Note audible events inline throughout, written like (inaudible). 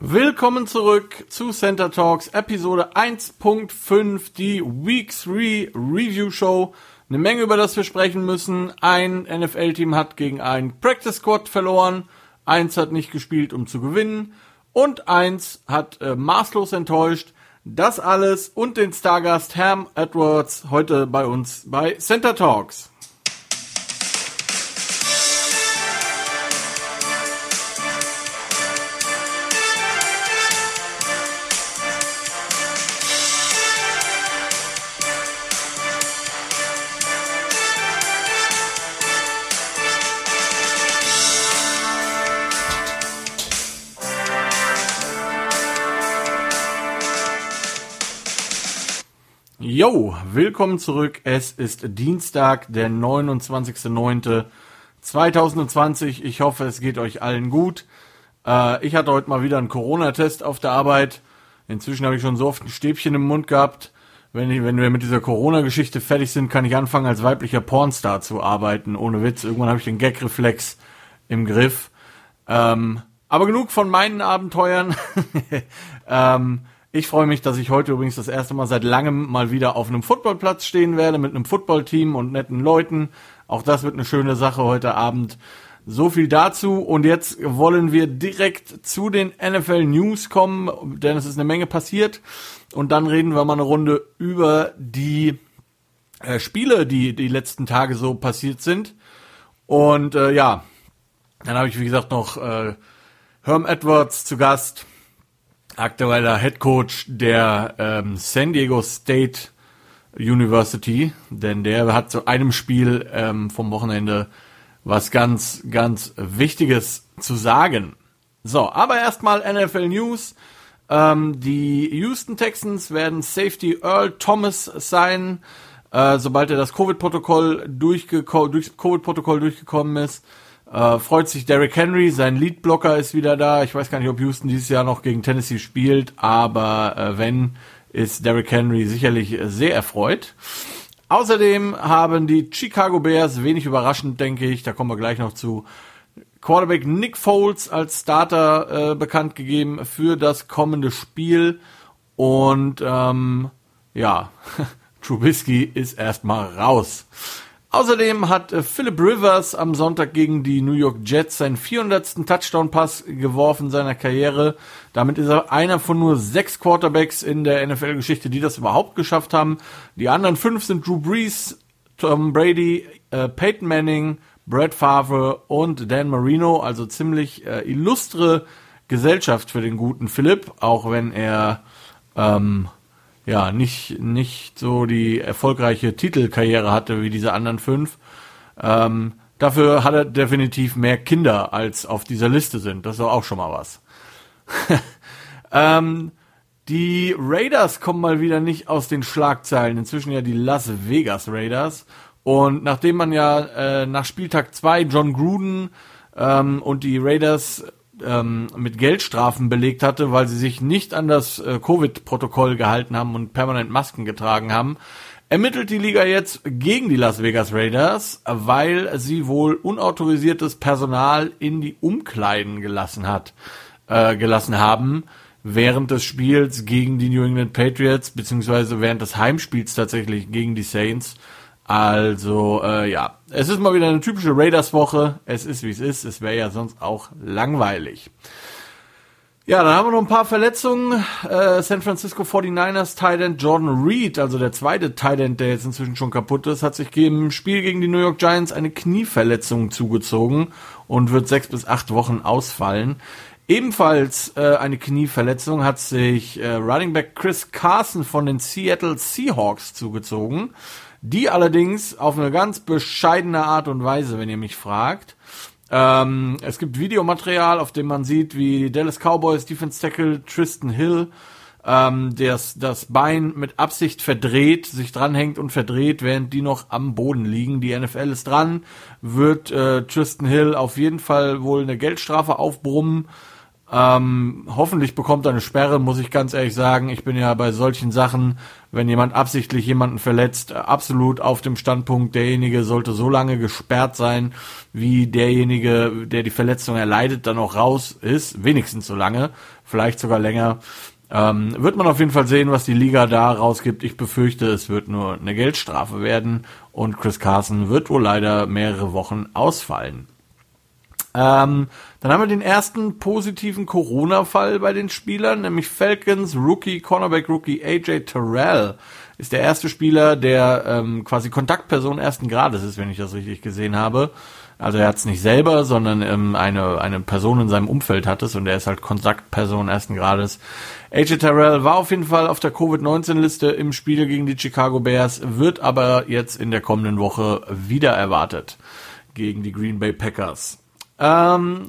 Willkommen zurück zu Center Talks Episode 1.5, die Week 3 Review Show. Eine Menge, über das wir sprechen müssen. Ein NFL-Team hat gegen ein Practice Squad verloren. Eins hat nicht gespielt, um zu gewinnen. Und eins hat äh, maßlos enttäuscht. Das alles und den Stargast Herm Edwards heute bei uns bei Center Talks. Yo, willkommen zurück. Es ist Dienstag, der 29.09.2020. Ich hoffe, es geht euch allen gut. Äh, ich hatte heute mal wieder einen Corona-Test auf der Arbeit. Inzwischen habe ich schon so oft ein Stäbchen im Mund gehabt. Wenn, ich, wenn wir mit dieser Corona-Geschichte fertig sind, kann ich anfangen, als weiblicher Pornstar zu arbeiten. Ohne Witz. Irgendwann habe ich den Gag-Reflex im Griff. Ähm, aber genug von meinen Abenteuern. (laughs) ähm, ich freue mich, dass ich heute übrigens das erste Mal seit langem mal wieder auf einem Footballplatz stehen werde mit einem Footballteam und netten Leuten. Auch das wird eine schöne Sache heute Abend. So viel dazu und jetzt wollen wir direkt zu den NFL News kommen, denn es ist eine Menge passiert und dann reden wir mal eine Runde über die äh, Spiele, die die letzten Tage so passiert sind. Und äh, ja, dann habe ich wie gesagt noch äh, Herm Edwards zu Gast aktueller Head Coach der ähm, San Diego State University, denn der hat zu einem Spiel ähm, vom Wochenende was ganz, ganz Wichtiges zu sagen. So, aber erstmal NFL News. Ähm, die Houston Texans werden Safety Earl Thomas sein, äh, sobald er das Covid-Protokoll durchgeko durch Covid-Protokoll durchgekommen ist. Äh, freut sich Derrick Henry, sein Leadblocker ist wieder da. Ich weiß gar nicht, ob Houston dieses Jahr noch gegen Tennessee spielt, aber äh, wenn, ist Derrick Henry sicherlich sehr erfreut. Außerdem haben die Chicago Bears, wenig überraschend, denke ich, da kommen wir gleich noch zu, Quarterback Nick Foles als Starter äh, bekannt gegeben für das kommende Spiel. Und ähm, ja, (laughs) Trubisky ist erstmal raus. Außerdem hat äh, Philip Rivers am Sonntag gegen die New York Jets seinen 400. Touchdown-Pass geworfen seiner Karriere. Damit ist er einer von nur sechs Quarterbacks in der NFL-Geschichte, die das überhaupt geschafft haben. Die anderen fünf sind Drew Brees, Tom Brady, äh, Peyton Manning, Brad Favre und Dan Marino. Also ziemlich äh, illustre Gesellschaft für den guten Philipp, auch wenn er ähm, ja, nicht, nicht so die erfolgreiche Titelkarriere hatte wie diese anderen fünf. Ähm, dafür hat er definitiv mehr Kinder, als auf dieser Liste sind. Das ist auch schon mal was. (laughs) ähm, die Raiders kommen mal wieder nicht aus den Schlagzeilen. Inzwischen ja die Las Vegas Raiders. Und nachdem man ja äh, nach Spieltag zwei John Gruden ähm, und die Raiders ähm, mit Geldstrafen belegt hatte, weil sie sich nicht an das äh, Covid-Protokoll gehalten haben und permanent Masken getragen haben, ermittelt die Liga jetzt gegen die Las Vegas Raiders, weil sie wohl unautorisiertes Personal in die Umkleiden gelassen hat, äh, gelassen haben während des Spiels gegen die New England Patriots beziehungsweise während des Heimspiels tatsächlich gegen die Saints. Also, äh, ja, es ist mal wieder eine typische Raiders-Woche. Es ist, wie es ist. Es wäre ja sonst auch langweilig. Ja, dann haben wir noch ein paar Verletzungen. Äh, San Francisco 49ers Titan Jordan Reed, also der zweite Titan, der jetzt inzwischen schon kaputt ist, hat sich im Spiel gegen die New York Giants eine Knieverletzung zugezogen und wird sechs bis acht Wochen ausfallen. Ebenfalls äh, eine Knieverletzung hat sich äh, Running Back Chris Carson von den Seattle Seahawks zugezogen die allerdings auf eine ganz bescheidene Art und Weise, wenn ihr mich fragt. Ähm, es gibt Videomaterial, auf dem man sieht, wie Dallas Cowboys Defense Tackle Tristan Hill ähm, das, das Bein mit Absicht verdreht, sich dranhängt und verdreht, während die noch am Boden liegen. Die NFL ist dran, wird äh, Tristan Hill auf jeden Fall wohl eine Geldstrafe aufbrummen. Ähm, hoffentlich bekommt er eine Sperre, muss ich ganz ehrlich sagen. Ich bin ja bei solchen Sachen, wenn jemand absichtlich jemanden verletzt, absolut auf dem Standpunkt, derjenige sollte so lange gesperrt sein, wie derjenige, der die Verletzung erleidet, dann auch raus ist. Wenigstens so lange, vielleicht sogar länger. Ähm, wird man auf jeden Fall sehen, was die Liga da rausgibt. Ich befürchte, es wird nur eine Geldstrafe werden und Chris Carson wird wohl leider mehrere Wochen ausfallen. Ähm, dann haben wir den ersten positiven Corona-Fall bei den Spielern, nämlich Falcons Rookie, Cornerback Rookie AJ Terrell ist der erste Spieler, der ähm, quasi Kontaktperson ersten Grades ist, wenn ich das richtig gesehen habe. Also er hat es nicht selber, sondern ähm, eine, eine Person in seinem Umfeld hat es und er ist halt Kontaktperson ersten Grades. AJ Terrell war auf jeden Fall auf der Covid-19-Liste im Spiel gegen die Chicago Bears, wird aber jetzt in der kommenden Woche wieder erwartet gegen die Green Bay Packers. Ähm,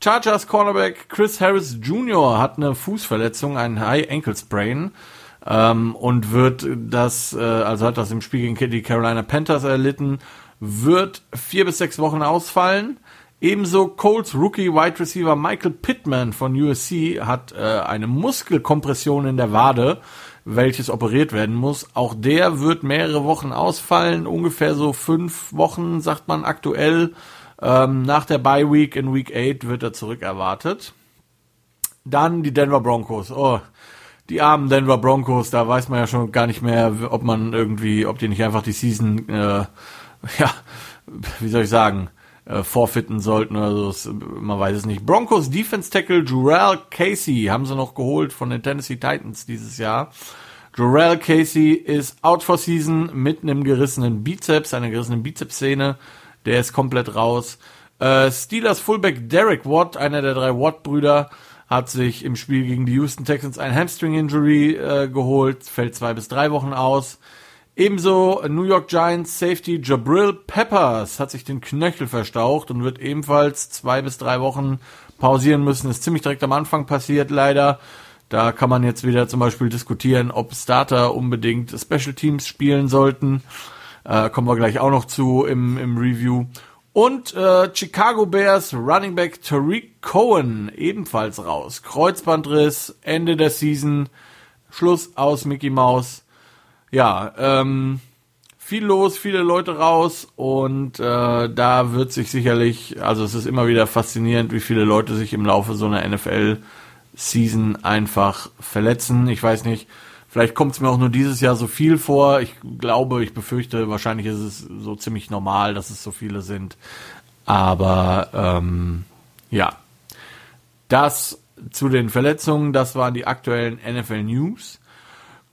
Chargers Cornerback Chris Harris Jr. hat eine Fußverletzung, einen High Ankle Sprain ähm, und wird das, äh, also hat das im Spiel gegen die Carolina Panthers erlitten, wird vier bis sechs Wochen ausfallen. Ebenso Colts Rookie Wide Receiver Michael Pittman von USC hat äh, eine Muskelkompression in der Wade, welches operiert werden muss. Auch der wird mehrere Wochen ausfallen, ungefähr so fünf Wochen, sagt man aktuell. Ähm, nach der Bye Week in Week 8 wird er zurück erwartet. Dann die Denver Broncos. Oh, die armen Denver Broncos, da weiß man ja schon gar nicht mehr, ob man irgendwie, ob die nicht einfach die Season, äh, (laughs) ja, wie soll ich sagen, äh, forfitten sollten oder so. Man weiß es nicht. Broncos Defense Tackle Jurel Casey haben sie noch geholt von den Tennessee Titans dieses Jahr. Jurel Casey ist out for season mit einem gerissenen Bizeps, einer gerissenen Bizepsszene. Der ist komplett raus. Äh, Steelers Fullback Derek Watt, einer der drei Watt-Brüder, hat sich im Spiel gegen die Houston Texans ein Hamstring-Injury äh, geholt, fällt zwei bis drei Wochen aus. Ebenso New York Giants Safety Jabril Peppers hat sich den Knöchel verstaucht und wird ebenfalls zwei bis drei Wochen pausieren müssen. Ist ziemlich direkt am Anfang passiert, leider. Da kann man jetzt wieder zum Beispiel diskutieren, ob Starter unbedingt Special Teams spielen sollten. Äh, kommen wir gleich auch noch zu im, im Review. Und äh, Chicago Bears Running Back Tariq Cohen ebenfalls raus. Kreuzbandriss, Ende der Season, Schluss aus Mickey Mouse. Ja, ähm, viel los, viele Leute raus und äh, da wird sich sicherlich, also es ist immer wieder faszinierend, wie viele Leute sich im Laufe so einer NFL-Season einfach verletzen. Ich weiß nicht, Vielleicht kommt es mir auch nur dieses Jahr so viel vor. Ich glaube, ich befürchte, wahrscheinlich ist es so ziemlich normal, dass es so viele sind. Aber ähm, ja, das zu den Verletzungen, das waren die aktuellen NFL News.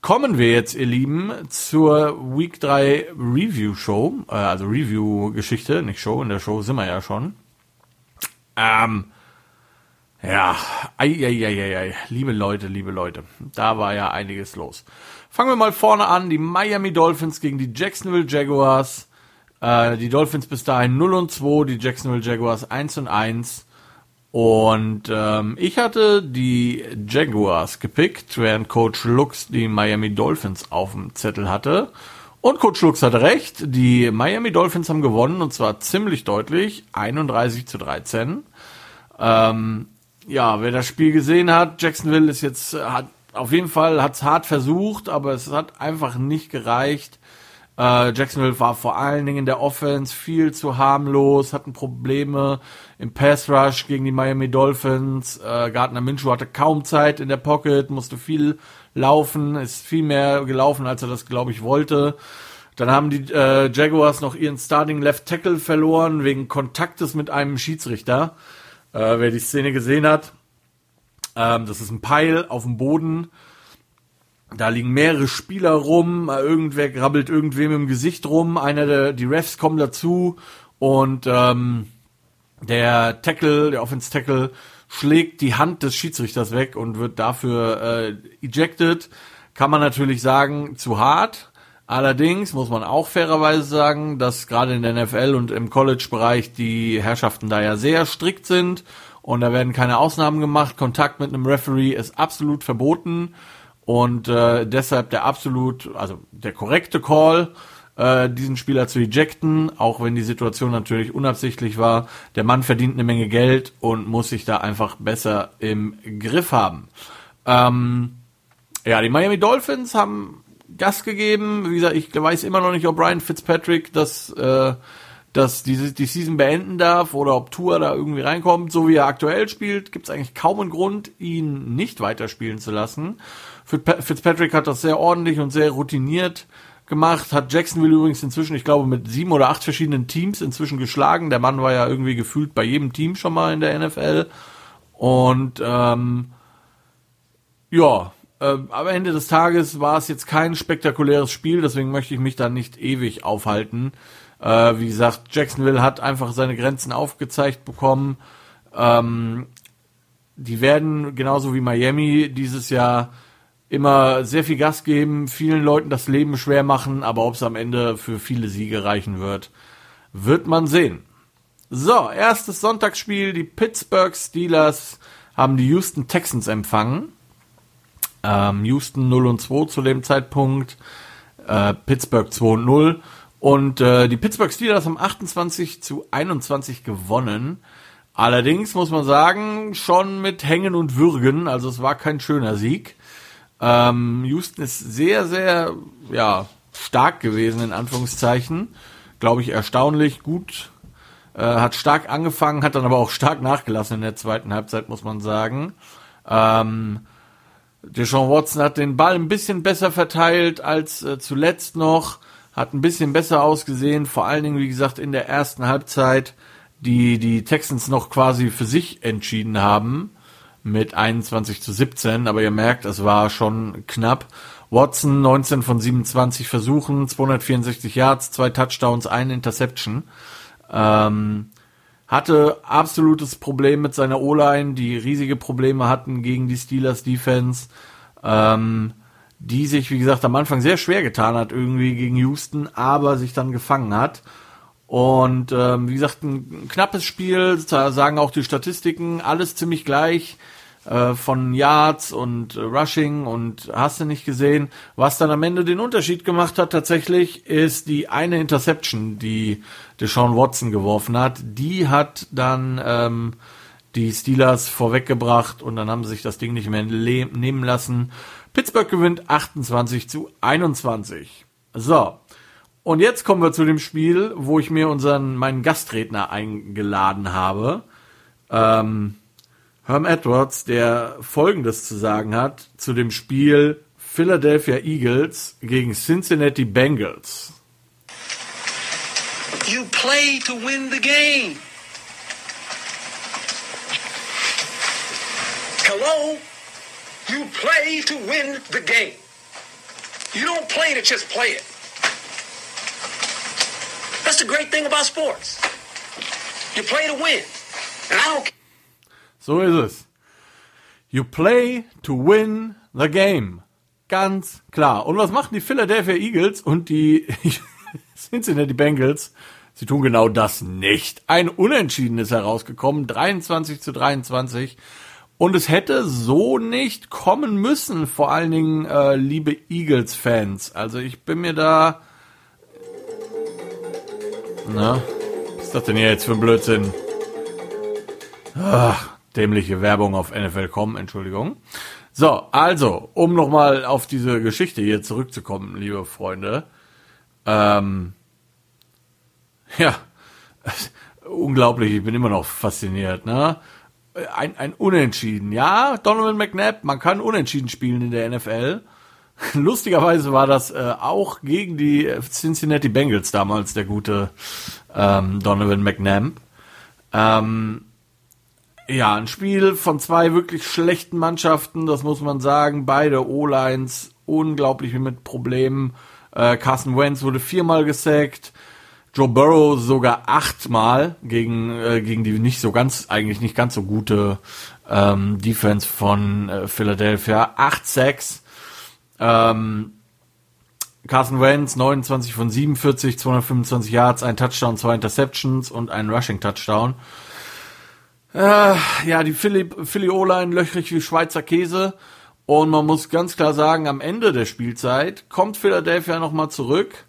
Kommen wir jetzt, ihr Lieben, zur Week 3 Review Show, äh, also Review Geschichte, nicht Show, in der Show sind wir ja schon. Ähm, ja, ei, ei, ei, ei, liebe Leute, liebe Leute, da war ja einiges los. Fangen wir mal vorne an, die Miami Dolphins gegen die Jacksonville Jaguars. Äh, die Dolphins bis dahin 0 und 2, die Jacksonville Jaguars 1 und 1. Und ähm, ich hatte die Jaguars gepickt, während Coach Lux die Miami Dolphins auf dem Zettel hatte. Und Coach Lux hatte recht, die Miami Dolphins haben gewonnen und zwar ziemlich deutlich, 31 zu 13. Ähm, ja, wer das Spiel gesehen hat, Jacksonville ist jetzt, hat auf jeden Fall hat's hart versucht, aber es hat einfach nicht gereicht. Äh, Jacksonville war vor allen Dingen in der Offense viel zu harmlos, hatten Probleme im Pass Rush gegen die Miami Dolphins. Äh, Gardner Minshew hatte kaum Zeit in der Pocket, musste viel laufen, ist viel mehr gelaufen, als er das, glaube ich, wollte. Dann haben die äh, Jaguars noch ihren Starting Left Tackle verloren wegen Kontaktes mit einem Schiedsrichter. Äh, wer die Szene gesehen hat, ähm, das ist ein Peil auf dem Boden. Da liegen mehrere Spieler rum, äh, irgendwer grabbelt irgendwem im Gesicht rum, einer der, die Refs kommen dazu und ähm, der Tackle, der Offense Tackle, schlägt die Hand des Schiedsrichters weg und wird dafür äh, ejected. Kann man natürlich sagen, zu hart. Allerdings muss man auch fairerweise sagen, dass gerade in der NFL und im College-Bereich die Herrschaften da ja sehr strikt sind und da werden keine Ausnahmen gemacht. Kontakt mit einem Referee ist absolut verboten und äh, deshalb der absolut, also der korrekte Call äh, diesen Spieler zu ejecten, auch wenn die Situation natürlich unabsichtlich war. Der Mann verdient eine Menge Geld und muss sich da einfach besser im Griff haben. Ähm, ja, die Miami Dolphins haben Gas gegeben. Wie gesagt, ich weiß immer noch nicht, ob Brian Fitzpatrick das, äh, das diese, die Season beenden darf oder ob Tour da irgendwie reinkommt. So wie er aktuell spielt, gibt es eigentlich kaum einen Grund, ihn nicht weiterspielen zu lassen. Fitzpatrick hat das sehr ordentlich und sehr routiniert gemacht, hat Jacksonville übrigens inzwischen, ich glaube, mit sieben oder acht verschiedenen Teams inzwischen geschlagen. Der Mann war ja irgendwie gefühlt bei jedem Team schon mal in der NFL. Und ähm, ja, äh, am Ende des Tages war es jetzt kein spektakuläres Spiel, deswegen möchte ich mich da nicht ewig aufhalten. Äh, wie gesagt, Jacksonville hat einfach seine Grenzen aufgezeigt bekommen. Ähm, die werden genauso wie Miami dieses Jahr immer sehr viel Gas geben, vielen Leuten das Leben schwer machen, aber ob es am Ende für viele Siege reichen wird, wird man sehen. So, erstes Sonntagsspiel, die Pittsburgh Steelers haben die Houston Texans empfangen. Ähm, Houston 0 und 2 zu dem Zeitpunkt, äh, Pittsburgh 2 und 0. Und äh, die Pittsburgh Steelers haben 28 zu 21 gewonnen. Allerdings muss man sagen, schon mit Hängen und Würgen, also es war kein schöner Sieg. Ähm, Houston ist sehr, sehr, ja, stark gewesen, in Anführungszeichen. Glaube ich, erstaunlich gut. Äh, hat stark angefangen, hat dann aber auch stark nachgelassen in der zweiten Halbzeit, muss man sagen. Ähm, Deshaun Watson hat den Ball ein bisschen besser verteilt als äh, zuletzt noch, hat ein bisschen besser ausgesehen, vor allen Dingen, wie gesagt, in der ersten Halbzeit, die die Texans noch quasi für sich entschieden haben mit 21 zu 17, aber ihr merkt, es war schon knapp. Watson 19 von 27 Versuchen, 264 Yards, zwei Touchdowns, eine Interception. Ähm, hatte absolutes Problem mit seiner O-Line, die riesige Probleme hatten gegen die Steelers Defense, ähm, die sich, wie gesagt, am Anfang sehr schwer getan hat irgendwie gegen Houston, aber sich dann gefangen hat. Und ähm, wie gesagt, ein knappes Spiel, sagen auch die Statistiken, alles ziemlich gleich. Äh, von Yards und Rushing und hast du nicht gesehen. Was dann am Ende den Unterschied gemacht hat tatsächlich, ist die eine Interception, die Deshaun Watson geworfen hat. Die hat dann ähm, die Steelers vorweggebracht und dann haben sie sich das Ding nicht mehr nehmen lassen. Pittsburgh gewinnt 28 zu 21. So. Und jetzt kommen wir zu dem Spiel, wo ich mir unseren, meinen Gastredner eingeladen habe. Ähm, Herm Edwards, der Folgendes zu sagen hat zu dem Spiel Philadelphia Eagles gegen Cincinnati Bengals. You play to win the game. Hello? You play to win the game. You don't play to just play it. That's the great thing about sports. You play to win. And I don't so ist es. You play to win the game. Ganz klar. Und was machen die Philadelphia Eagles und die (laughs) Cincinnati Bengals? Sie tun genau das nicht. Ein Unentschieden ist herausgekommen, 23 zu 23. Und es hätte so nicht kommen müssen, vor allen Dingen äh, liebe Eagles-Fans. Also ich bin mir da... Na, was ist das denn hier jetzt für ein Blödsinn? Ach, dämliche Werbung auf NFL.com, Entschuldigung. So, also, um nochmal auf diese Geschichte hier zurückzukommen, liebe Freunde. Ähm, (laughs) ja, (laughs) unglaublich, ich bin immer noch fasziniert, ne? Ein, ein Unentschieden. Ja, Donovan McNabb, man kann Unentschieden spielen in der NFL. (laughs) Lustigerweise war das äh, auch gegen die Cincinnati Bengals damals der gute ähm, Donovan McNabb. Ähm, ja, ein Spiel von zwei wirklich schlechten Mannschaften, das muss man sagen. Beide O-Lines unglaublich mit Problemen. Äh, Carson Wentz wurde viermal gesackt. Joe Burrow sogar achtmal gegen, äh, gegen die nicht so ganz, eigentlich nicht ganz so gute ähm, Defense von äh, Philadelphia. Acht Sacks. Ähm, Carson Wentz 29 von 47, 225 Yards, ein Touchdown, zwei Interceptions und ein Rushing Touchdown. Äh, ja, die Philly, O-Line löchrig wie Schweizer Käse. Und man muss ganz klar sagen, am Ende der Spielzeit kommt Philadelphia nochmal zurück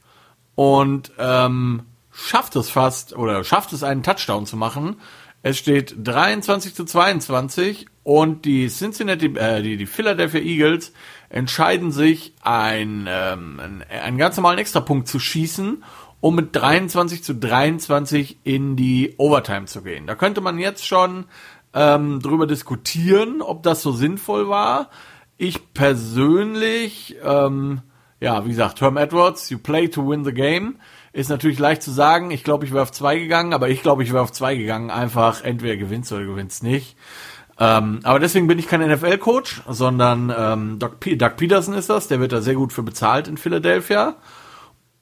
und ähm, schafft es fast oder schafft es einen Touchdown zu machen. Es steht 23 zu 22 und die Cincinnati, äh, die, die Philadelphia Eagles entscheiden sich, ein, ähm, einen ganz normalen Extrapunkt zu schießen, um mit 23 zu 23 in die Overtime zu gehen. Da könnte man jetzt schon ähm, drüber diskutieren, ob das so sinnvoll war. Ich persönlich, ähm, ja, wie gesagt, Herm Edwards, you play to win the game. Ist natürlich leicht zu sagen. Ich glaube, ich wäre auf zwei gegangen, aber ich glaube, ich wäre auf zwei gegangen. Einfach entweder gewinnst oder gewinnst nicht. Ähm, aber deswegen bin ich kein NFL-Coach, sondern ähm, Doug, Doug Peterson ist das. Der wird da sehr gut für bezahlt in Philadelphia.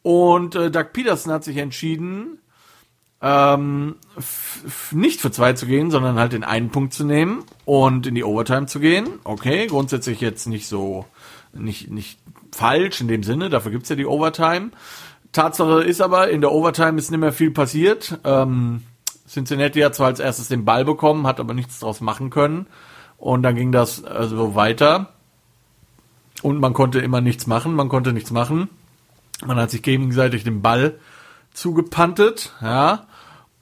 Und äh, Doug Peterson hat sich entschieden, ähm, nicht für zwei zu gehen, sondern halt den einen Punkt zu nehmen und in die Overtime zu gehen. Okay, grundsätzlich jetzt nicht so, nicht, nicht falsch in dem Sinne, dafür gibt's ja die Overtime. Tatsache ist aber, in der Overtime ist nicht mehr viel passiert. Ähm, Cincinnati hat zwar als erstes den Ball bekommen, hat aber nichts draus machen können. Und dann ging das also weiter. Und man konnte immer nichts machen, man konnte nichts machen. Man hat sich gegenseitig den Ball zugepantet, ja.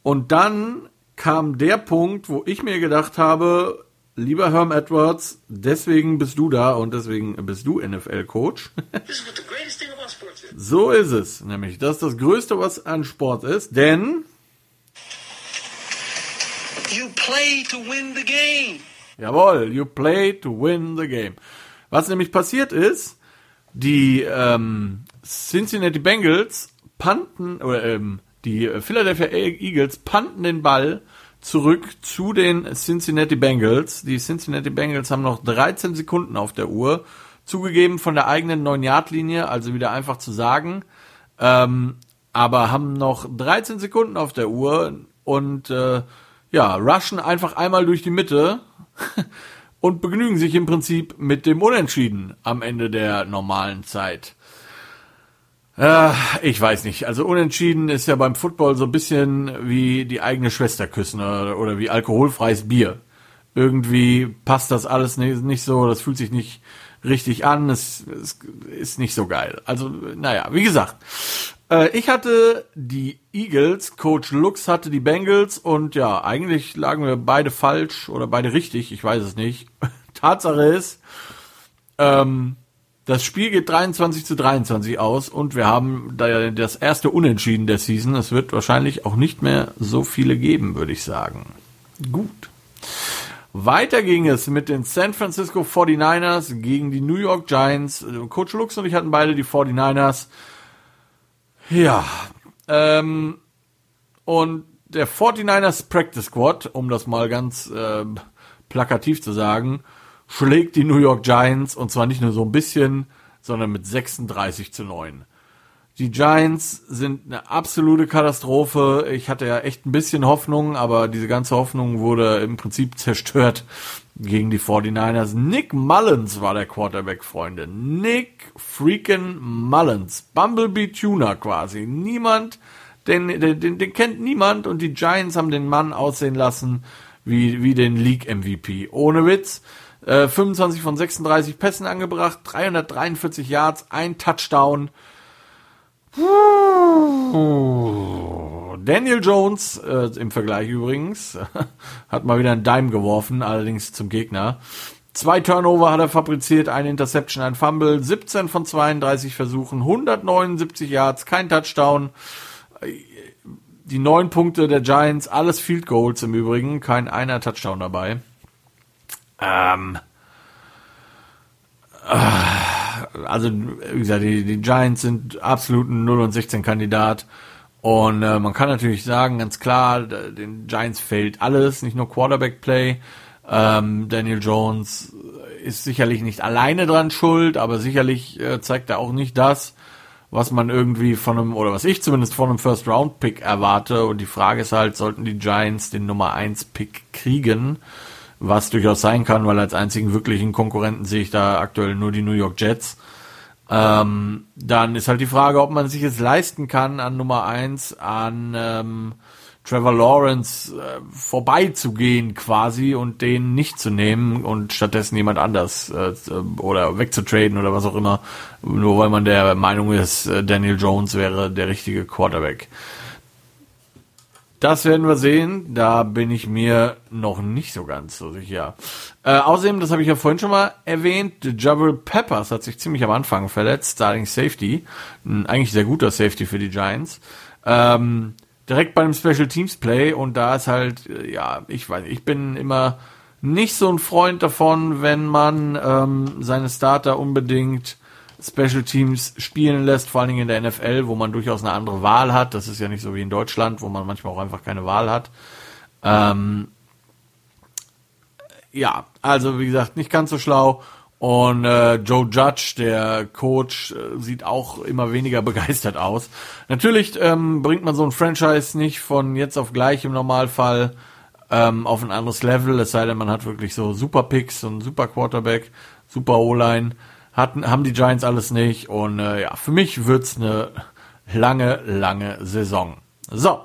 Und dann kam der Punkt, wo ich mir gedacht habe, lieber Herm Edwards, deswegen bist du da und deswegen bist du NFL-Coach. (laughs) so ist es, nämlich das ist das Größte, was an Sport ist, denn you play to win the game. Jawohl, you play to win the game. Was nämlich passiert ist, die ähm, Cincinnati Bengals panten, oder ähm, die Philadelphia Eagles panten den Ball zurück zu den Cincinnati Bengals. Die Cincinnati Bengals haben noch 13 Sekunden auf der Uhr, zugegeben von der eigenen 9-Yard-Linie, also wieder einfach zu sagen. Ähm, aber haben noch 13 Sekunden auf der Uhr und äh, ja, rushen einfach einmal durch die Mitte (laughs) und begnügen sich im Prinzip mit dem Unentschieden am Ende der normalen Zeit. Äh, ich weiß nicht. Also unentschieden ist ja beim Football so ein bisschen wie die eigene Schwester küssen oder, oder wie alkoholfreies Bier. Irgendwie passt das alles nicht, so, das fühlt sich nicht richtig an, es, es ist nicht so geil. Also, naja, wie gesagt, äh, ich hatte die Eagles, Coach Lux hatte die Bengals und ja, eigentlich lagen wir beide falsch oder beide richtig, ich weiß es nicht. (laughs) Tatsache ist, ähm, das Spiel geht 23 zu 23 aus und wir haben da das erste Unentschieden der Season. Es wird wahrscheinlich auch nicht mehr so viele geben, würde ich sagen. Gut. Weiter ging es mit den San Francisco 49ers gegen die New York Giants. Coach Lux und ich hatten beide die 49ers. Ja. Ähm, und der 49ers Practice Squad, um das mal ganz äh, plakativ zu sagen, schlägt die New York Giants und zwar nicht nur so ein bisschen, sondern mit 36 zu 9. Die Giants sind eine absolute Katastrophe. Ich hatte ja echt ein bisschen Hoffnung, aber diese ganze Hoffnung wurde im Prinzip (laughs) zerstört gegen die 49ers. Nick Mullins war der Quarterback, Freunde. Nick freaking Mullins. Bumblebee Tuner quasi. Niemand, den, den, den, kennt niemand und die Giants haben den Mann aussehen lassen wie, wie den League MVP. Ohne Witz. 25 äh, von 36 Pässen angebracht, 343 Yards, ein Touchdown. Daniel Jones, äh, im Vergleich übrigens, (laughs) hat mal wieder einen Dime geworfen, allerdings zum Gegner. Zwei Turnover hat er fabriziert, eine Interception, ein Fumble, 17 von 32 Versuchen, 179 Yards, kein Touchdown. Die neun Punkte der Giants, alles Field Goals im Übrigen, kein einer Touchdown dabei. Ähm, äh, also, wie gesagt, die, die Giants sind absolut ein 0 und 16 Kandidat. Und äh, man kann natürlich sagen, ganz klar, den Giants fehlt alles, nicht nur Quarterback Play. Ähm, Daniel Jones ist sicherlich nicht alleine dran schuld, aber sicherlich äh, zeigt er auch nicht das, was man irgendwie von einem, oder was ich zumindest von einem First Round Pick erwarte. Und die Frage ist halt, sollten die Giants den Nummer 1 Pick kriegen? Was durchaus sein kann, weil als einzigen wirklichen Konkurrenten sehe ich da aktuell nur die New York Jets. Ähm, dann ist halt die Frage, ob man sich es leisten kann, an Nummer eins an ähm, Trevor Lawrence äh, vorbeizugehen quasi und den nicht zu nehmen und stattdessen jemand anders äh, oder wegzutraden oder was auch immer, nur weil man der Meinung ist, äh, Daniel Jones wäre der richtige Quarterback. Das werden wir sehen. Da bin ich mir noch nicht so ganz so sicher. Äh, außerdem, das habe ich ja vorhin schon mal erwähnt, Jabril Peppers hat sich ziemlich am Anfang verletzt, Starting Safety. Ein eigentlich sehr guter Safety für die Giants. Ähm, direkt bei einem Special Teams Play und da ist halt, äh, ja, ich weiß, ich bin immer nicht so ein Freund davon, wenn man ähm, seine Starter unbedingt Special Teams spielen lässt, vor allen Dingen in der NFL, wo man durchaus eine andere Wahl hat. Das ist ja nicht so wie in Deutschland, wo man manchmal auch einfach keine Wahl hat. Ähm, ja, also wie gesagt, nicht ganz so schlau. Und äh, Joe Judge, der Coach, äh, sieht auch immer weniger (laughs) begeistert aus. Natürlich ähm, bringt man so ein Franchise nicht von jetzt auf gleich im Normalfall ähm, auf ein anderes Level, es sei denn, man hat wirklich so Super Picks und Super Quarterback, Super O-Line. Hatten, haben die Giants alles nicht. Und äh, ja, für mich wird's eine lange, lange Saison. So.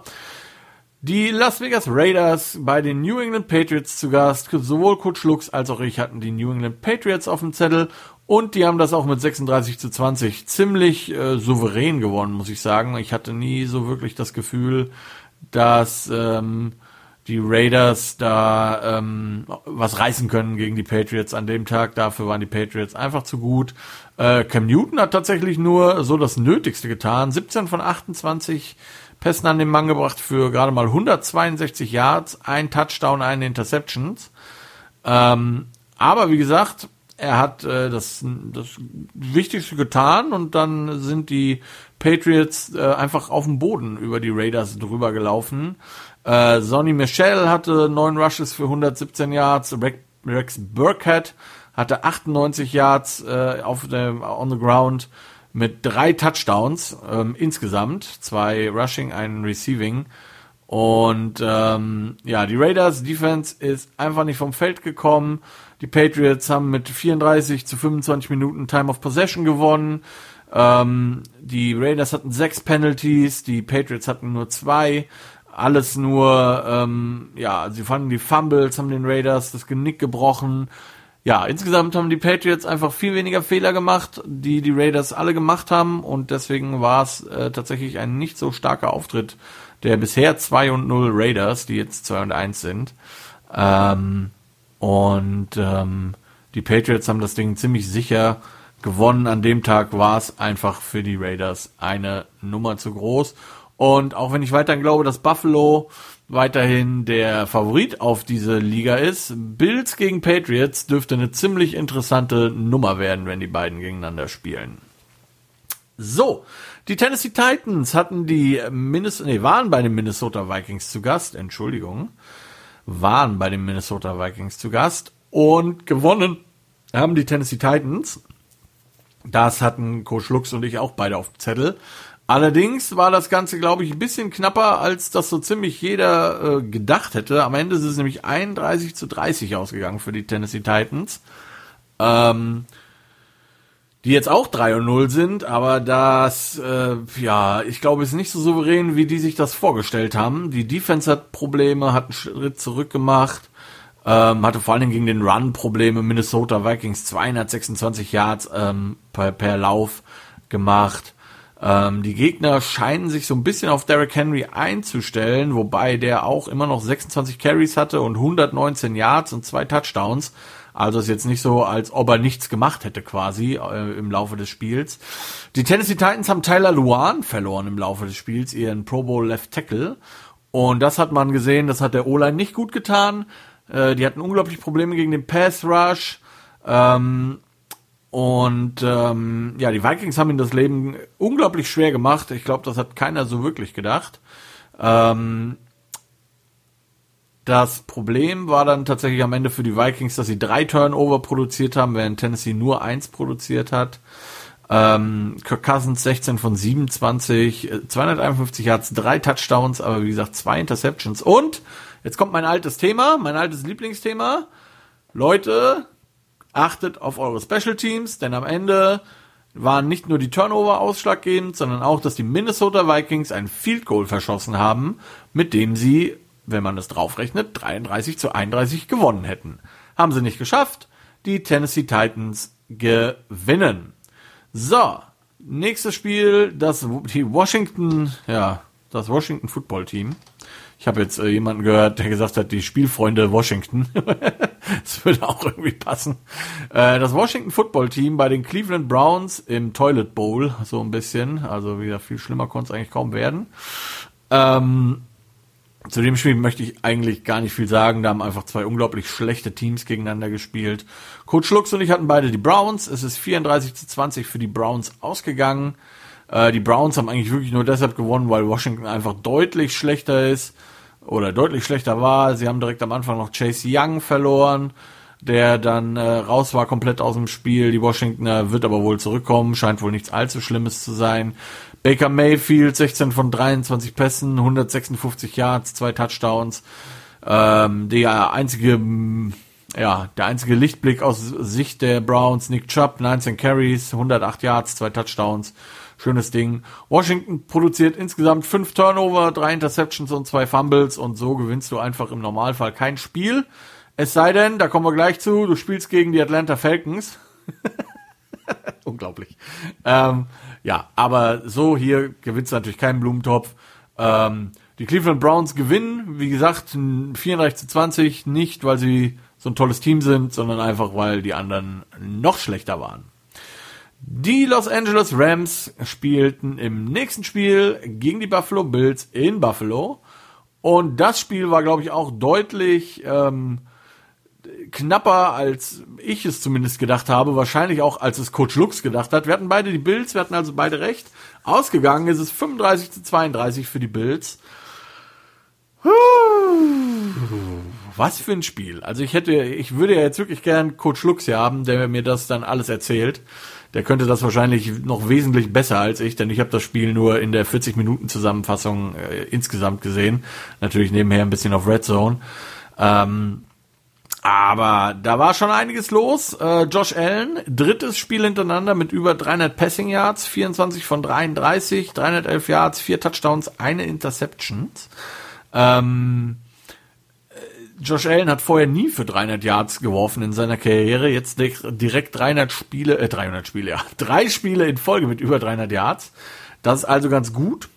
Die Las Vegas Raiders bei den New England Patriots zu Gast. Sowohl Coach Lux als auch ich hatten die New England Patriots auf dem Zettel und die haben das auch mit 36 zu 20 ziemlich äh, souverän gewonnen, muss ich sagen. Ich hatte nie so wirklich das Gefühl, dass ähm, die Raiders da ähm, was reißen können gegen die Patriots an dem Tag. Dafür waren die Patriots einfach zu gut. Äh, Cam Newton hat tatsächlich nur so das Nötigste getan. 17 von 28 Pässen an den Mann gebracht für gerade mal 162 Yards, ein Touchdown, eine Interceptions. Ähm, aber wie gesagt, er hat äh, das, das Wichtigste getan und dann sind die Patriots äh, einfach auf dem Boden über die Raiders drüber gelaufen. Äh, Sonny Michel hatte neun Rushes für 117 Yards, Rex Burkhead hatte 98 Yards äh, auf dem on the ground mit drei Touchdowns ähm, insgesamt, zwei Rushing, einen Receiving. Und ähm, ja, die Raiders Defense ist einfach nicht vom Feld gekommen. Die Patriots haben mit 34 zu 25 Minuten Time of Possession gewonnen. Ähm, die Raiders hatten sechs Penalties, die Patriots hatten nur zwei. Alles nur, ähm, ja, sie fanden die Fumbles, haben den Raiders das Genick gebrochen ja, insgesamt haben die Patriots einfach viel weniger Fehler gemacht, die die Raiders alle gemacht haben und deswegen war es äh, tatsächlich ein nicht so starker Auftritt der bisher 2 und 0 Raiders, die jetzt 2 und 1 sind. Ähm, und ähm, die Patriots haben das Ding ziemlich sicher gewonnen. An dem Tag war es einfach für die Raiders eine Nummer zu groß. Und auch wenn ich weiterhin glaube, dass Buffalo weiterhin der Favorit auf diese Liga ist. Bills gegen Patriots dürfte eine ziemlich interessante Nummer werden, wenn die beiden gegeneinander spielen. So, die Tennessee Titans hatten die Minnesota, nee, waren bei den Minnesota Vikings zu Gast, Entschuldigung, waren bei den Minnesota Vikings zu Gast und gewonnen haben die Tennessee Titans. Das hatten Coach Lux und ich auch beide auf dem Zettel. Allerdings war das Ganze, glaube ich, ein bisschen knapper, als das so ziemlich jeder äh, gedacht hätte. Am Ende ist es nämlich 31 zu 30 ausgegangen für die Tennessee Titans. Ähm, die jetzt auch 3 und 0 sind, aber das, äh, ja, ich glaube, ist nicht so souverän, wie die sich das vorgestellt haben. Die Defense hat Probleme, hat einen Schritt zurück gemacht, ähm, hatte vor allen Dingen gegen den Run Probleme. Minnesota Vikings 226 Yards ähm, per, per Lauf gemacht. Ähm, die Gegner scheinen sich so ein bisschen auf Derrick Henry einzustellen, wobei der auch immer noch 26 Carries hatte und 119 Yards und zwei Touchdowns. Also ist jetzt nicht so, als ob er nichts gemacht hätte quasi äh, im Laufe des Spiels. Die Tennessee Titans haben Tyler Luan verloren im Laufe des Spiels, ihren Pro Bowl Left Tackle. Und das hat man gesehen, das hat der O-Line nicht gut getan. Äh, die hatten unglaublich Probleme gegen den Pass Rush. Ähm, und ähm, ja, die Vikings haben ihm das Leben unglaublich schwer gemacht. Ich glaube, das hat keiner so wirklich gedacht. Ähm, das Problem war dann tatsächlich am Ende für die Vikings, dass sie drei Turnover produziert haben, während Tennessee nur eins produziert hat. Ähm, Kirk Cousins 16 von 27, 251 äh, Yards, drei Touchdowns, aber wie gesagt zwei Interceptions. Und jetzt kommt mein altes Thema, mein altes Lieblingsthema. Leute, achtet auf eure Special Teams, denn am Ende waren nicht nur die Turnover ausschlaggebend, sondern auch, dass die Minnesota Vikings ein Field Goal verschossen haben, mit dem sie, wenn man es draufrechnet, 33 zu 31 gewonnen hätten. Haben sie nicht geschafft. Die Tennessee Titans gewinnen. So, nächstes Spiel, das die Washington, ja, das Washington Football Team. Ich habe jetzt äh, jemanden gehört, der gesagt hat, die Spielfreunde Washington. (laughs) das würde auch irgendwie passen. Äh, das Washington Football Team bei den Cleveland Browns im Toilet Bowl, so ein bisschen. Also wieder viel schlimmer konnte es eigentlich kaum werden. Ähm, zu dem Spiel möchte ich eigentlich gar nicht viel sagen. Da haben einfach zwei unglaublich schlechte Teams gegeneinander gespielt. Coach Lux und ich hatten beide die Browns. Es ist 34 zu 20 für die Browns ausgegangen. Äh, die Browns haben eigentlich wirklich nur deshalb gewonnen, weil Washington einfach deutlich schlechter ist oder deutlich schlechter war. Sie haben direkt am Anfang noch Chase Young verloren, der dann äh, raus war komplett aus dem Spiel. Die Washingtoner wird aber wohl zurückkommen, scheint wohl nichts allzu Schlimmes zu sein. Baker Mayfield, 16 von 23 Pässen, 156 Yards, zwei Touchdowns. Ähm, der einzige, ja, der einzige Lichtblick aus Sicht der Browns, Nick Chubb, 19 Carries, 108 Yards, zwei Touchdowns. Schönes Ding. Washington produziert insgesamt fünf Turnover, drei Interceptions und zwei Fumbles und so gewinnst du einfach im Normalfall kein Spiel. Es sei denn, da kommen wir gleich zu, du spielst gegen die Atlanta Falcons. (laughs) (laughs) Unglaublich. Ähm, ja, aber so hier gewinnst du natürlich keinen Blumentopf. Ähm, die Cleveland Browns gewinnen, wie gesagt, 34 zu 20, nicht weil sie so ein tolles Team sind, sondern einfach weil die anderen noch schlechter waren. Die Los Angeles Rams spielten im nächsten Spiel gegen die Buffalo Bills in Buffalo. Und das Spiel war, glaube ich, auch deutlich ähm, knapper, als ich es zumindest gedacht habe. Wahrscheinlich auch, als es Coach Lux gedacht hat. Wir hatten beide die Bills, wir hatten also beide recht. Ausgegangen ist es 35 zu 32 für die Bills. Was für ein Spiel. Also ich hätte, ich würde ja jetzt wirklich gern Coach Lux hier haben, der mir das dann alles erzählt der könnte das wahrscheinlich noch wesentlich besser als ich, denn ich habe das Spiel nur in der 40 Minuten Zusammenfassung äh, insgesamt gesehen. Natürlich nebenher ein bisschen auf Red Zone. Ähm, aber da war schon einiges los. Äh, Josh Allen, drittes Spiel hintereinander mit über 300 Passing Yards, 24 von 33, 311 Yards, vier Touchdowns, eine Interception. Ähm, Josh Allen hat vorher nie für 300 Yards geworfen in seiner Karriere. Jetzt direkt 300 Spiele, äh, 300 Spiele, ja. (laughs) Drei Spiele in Folge mit über 300 Yards. Das ist also ganz gut.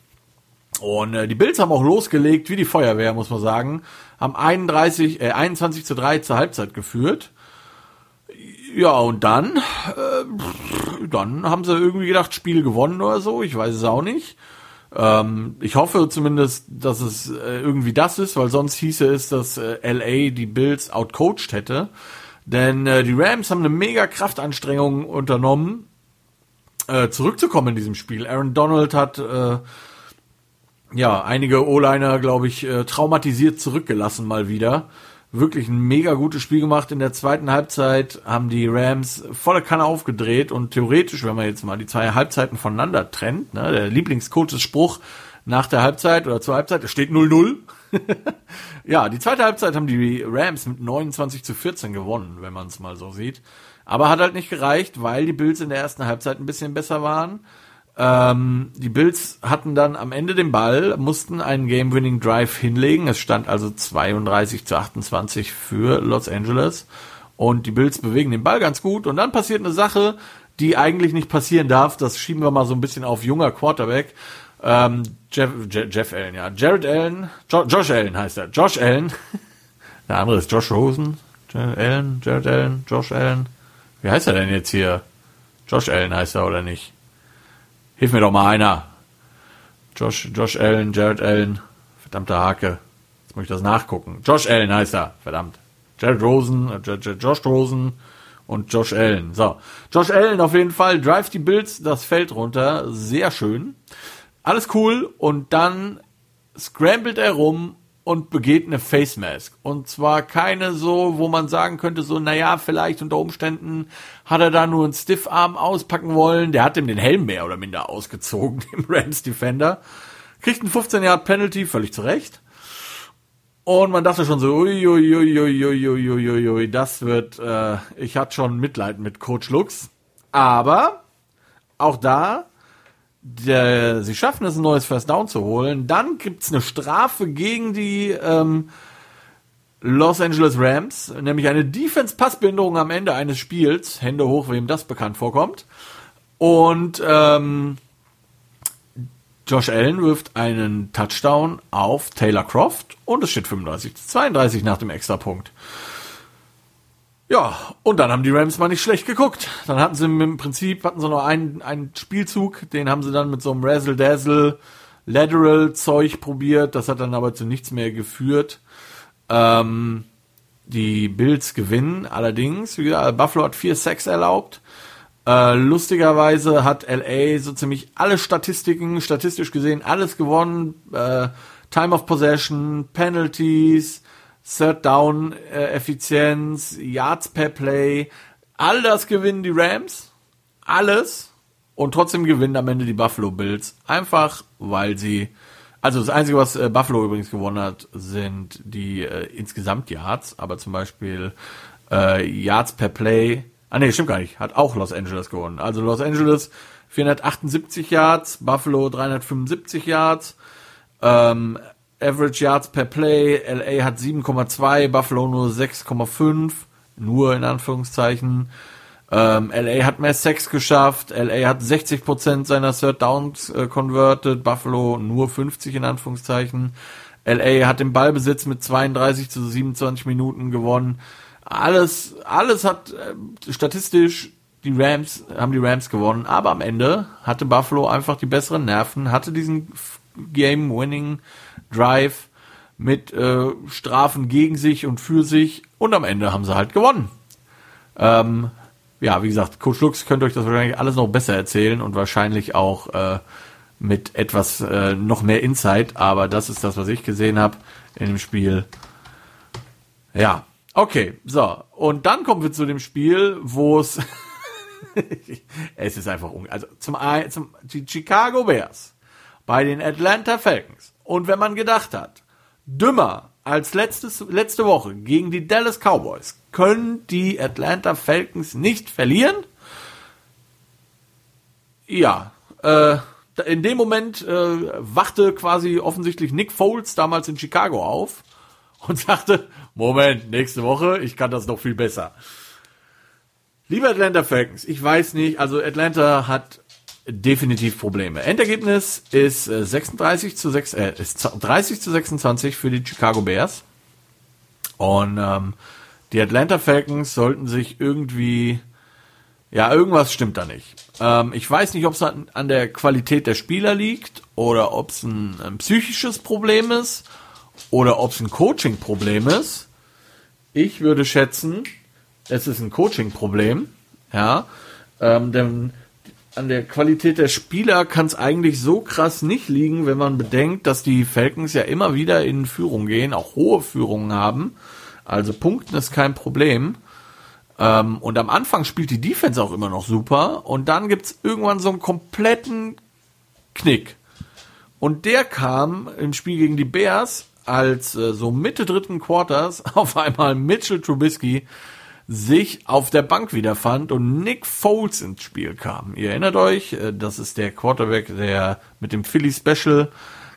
Und äh, die Bills haben auch losgelegt, wie die Feuerwehr, muss man sagen. Haben 31, äh, 21 zu 3 zur Halbzeit geführt. Ja, und dann, äh, dann haben sie irgendwie gedacht, Spiel gewonnen oder so. Ich weiß es auch nicht. Ähm, ich hoffe zumindest, dass es äh, irgendwie das ist, weil sonst hieße es, dass äh, LA die Bills outcoached hätte. Denn äh, die Rams haben eine mega Kraftanstrengung unternommen, äh, zurückzukommen in diesem Spiel. Aaron Donald hat äh, ja einige O-Liner, glaube ich, äh, traumatisiert zurückgelassen mal wieder wirklich ein mega gutes Spiel gemacht. In der zweiten Halbzeit haben die Rams volle Kanne aufgedreht und theoretisch, wenn man jetzt mal die zwei Halbzeiten voneinander trennt, ne, der Lieblingscoaches Spruch nach der Halbzeit oder zur Halbzeit, es steht 0-0. (laughs) ja, die zweite Halbzeit haben die Rams mit 29 zu 14 gewonnen, wenn man es mal so sieht. Aber hat halt nicht gereicht, weil die Bills in der ersten Halbzeit ein bisschen besser waren. Ähm, die Bills hatten dann am Ende den Ball, mussten einen Game-Winning Drive hinlegen. Es stand also 32 zu 28 für Los Angeles. Und die Bills bewegen den Ball ganz gut. Und dann passiert eine Sache, die eigentlich nicht passieren darf. Das schieben wir mal so ein bisschen auf junger Quarterback. Ähm, Jeff, Je Jeff Allen, ja. Jared Allen, jo Josh Allen heißt er. Josh Allen. (laughs) Der andere ist Josh Rosen. Jared Allen, Jared Allen, Josh Allen. Wie heißt er denn jetzt hier? Josh Allen heißt er oder nicht? Hilf mir doch mal einer. Josh, Josh Allen, Jared Allen. Verdammte Hake. Jetzt muss ich das nachgucken. Josh Allen heißt er. Verdammt. Jared Rosen, äh, Josh Rosen und Josh Allen. So. Josh Allen auf jeden Fall. Drive die Bills das Feld runter. Sehr schön. Alles cool. Und dann scrambled er rum und begeht eine Face Mask. Und zwar keine so, wo man sagen könnte, so, naja, vielleicht unter Umständen hat er da nur einen Stiffarm auspacken wollen. Der hat ihm den Helm mehr oder minder ausgezogen, (laughs) dem Rams Defender. Kriegt einen 15 Yard Penalty, völlig zurecht. Und man dachte schon so, uiuiuiuiuiui, das wird, äh, ich hatte schon Mitleid mit Coach Lux. Aber auch da, der, sie schaffen es, ein neues First Down zu holen. Dann gibt's eine Strafe gegen die ähm, Los Angeles Rams, nämlich eine Defense-Passbehinderung am Ende eines Spiels. Hände hoch, wem das bekannt vorkommt. Und ähm, Josh Allen wirft einen Touchdown auf Taylor Croft und es steht 35 zu 32 nach dem Extrapunkt. Ja, und dann haben die Rams mal nicht schlecht geguckt. Dann hatten sie im Prinzip, hatten sie noch einen, einen Spielzug, den haben sie dann mit so einem Razzle-Dazzle Lateral Zeug probiert. Das hat dann aber zu nichts mehr geführt. Ähm, die Bills gewinnen allerdings. Wie gesagt, Buffalo hat vier Sacks erlaubt. Äh, lustigerweise hat LA so ziemlich alle Statistiken, statistisch gesehen, alles gewonnen. Äh, Time of Possession, Penalties, Third Down äh, Effizienz, Yards per Play, all das gewinnen die Rams, alles und trotzdem gewinnen am Ende die Buffalo Bills, einfach weil sie also das Einzige, was äh, Buffalo übrigens gewonnen hat, sind die äh, insgesamt Yards, aber zum Beispiel äh, Yards per Play. Ah nee, stimmt gar nicht. Hat auch Los Angeles gewonnen. Also Los Angeles 478 Yards, Buffalo 375 Yards. Ähm, Average Yards per Play, LA hat 7,2, Buffalo nur 6,5, nur in Anführungszeichen. Ähm, LA hat mehr Sex geschafft, LA hat 60% seiner Third Downs äh, converted, Buffalo nur 50 in Anführungszeichen. LA hat den Ballbesitz mit 32 zu 27 Minuten gewonnen. Alles, alles hat äh, statistisch die Rams, haben die Rams gewonnen, aber am Ende hatte Buffalo einfach die besseren Nerven, hatte diesen Game-Winning Drive mit äh, Strafen gegen sich und für sich und am Ende haben sie halt gewonnen. Ähm, ja, wie gesagt, Coach Lux könnte euch das wahrscheinlich alles noch besser erzählen und wahrscheinlich auch äh, mit etwas äh, noch mehr Insight, aber das ist das, was ich gesehen habe in dem Spiel. Ja, okay, so. Und dann kommen wir zu dem Spiel, wo es (laughs) es ist einfach un also zum, zum die Chicago Bears bei den Atlanta Falcons und wenn man gedacht hat, dümmer als letztes, letzte Woche gegen die Dallas Cowboys können die Atlanta Falcons nicht verlieren. Ja, äh, in dem Moment äh, wachte quasi offensichtlich Nick Foles damals in Chicago auf (laughs) und sagte, Moment, nächste Woche, ich kann das noch viel besser. Liebe Atlanta Falcons, ich weiß nicht, also Atlanta hat definitiv Probleme. Endergebnis ist 36 äh, zu 6, äh, ist 30 zu 26 für die Chicago Bears. Und ähm, die Atlanta Falcons sollten sich irgendwie, ja, irgendwas stimmt da nicht. Ähm, ich weiß nicht, ob es an, an, der Qualität der Spieler liegt oder ob es ein, ein psychisches Problem ist oder ob es ein Coaching-Problem ist. Ich würde schätzen, es ist ein Coaching-Problem, ja, ähm, denn an der Qualität der Spieler kann es eigentlich so krass nicht liegen, wenn man bedenkt, dass die Falcons ja immer wieder in Führung gehen, auch hohe Führungen haben. Also Punkten ist kein Problem. Ähm, und am Anfang spielt die Defense auch immer noch super. Und dann gibt's irgendwann so einen kompletten Knick. Und der kam im Spiel gegen die Bears, als äh, so Mitte dritten Quarters (laughs) auf einmal Mitchell Trubisky sich auf der Bank wiederfand und Nick Foles ins Spiel kam. Ihr erinnert euch, äh, das ist der Quarterback, der mit dem Philly Special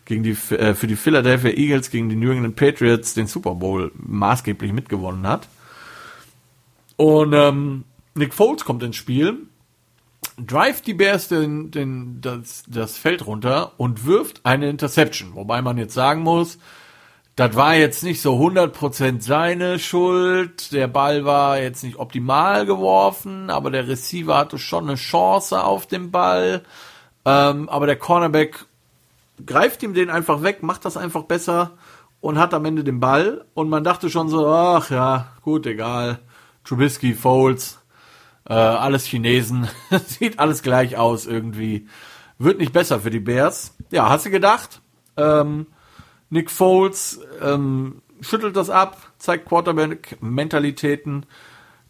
gegen die, äh, für die Philadelphia Eagles gegen die New England Patriots den Super Bowl maßgeblich mitgewonnen hat. Und ähm, Nick Foles kommt ins Spiel, drive die Bears den, den, das, das Feld runter und wirft eine Interception. Wobei man jetzt sagen muss, das war jetzt nicht so 100% seine Schuld. Der Ball war jetzt nicht optimal geworfen, aber der Receiver hatte schon eine Chance auf den Ball. Ähm, aber der Cornerback greift ihm den einfach weg, macht das einfach besser und hat am Ende den Ball. Und man dachte schon so, ach ja, gut, egal. Trubisky, Foles, äh, alles Chinesen. (laughs) Sieht alles gleich aus irgendwie. Wird nicht besser für die Bears. Ja, hast du gedacht? Ähm, Nick Foles ähm, schüttelt das ab, zeigt Quarterback-Mentalitäten,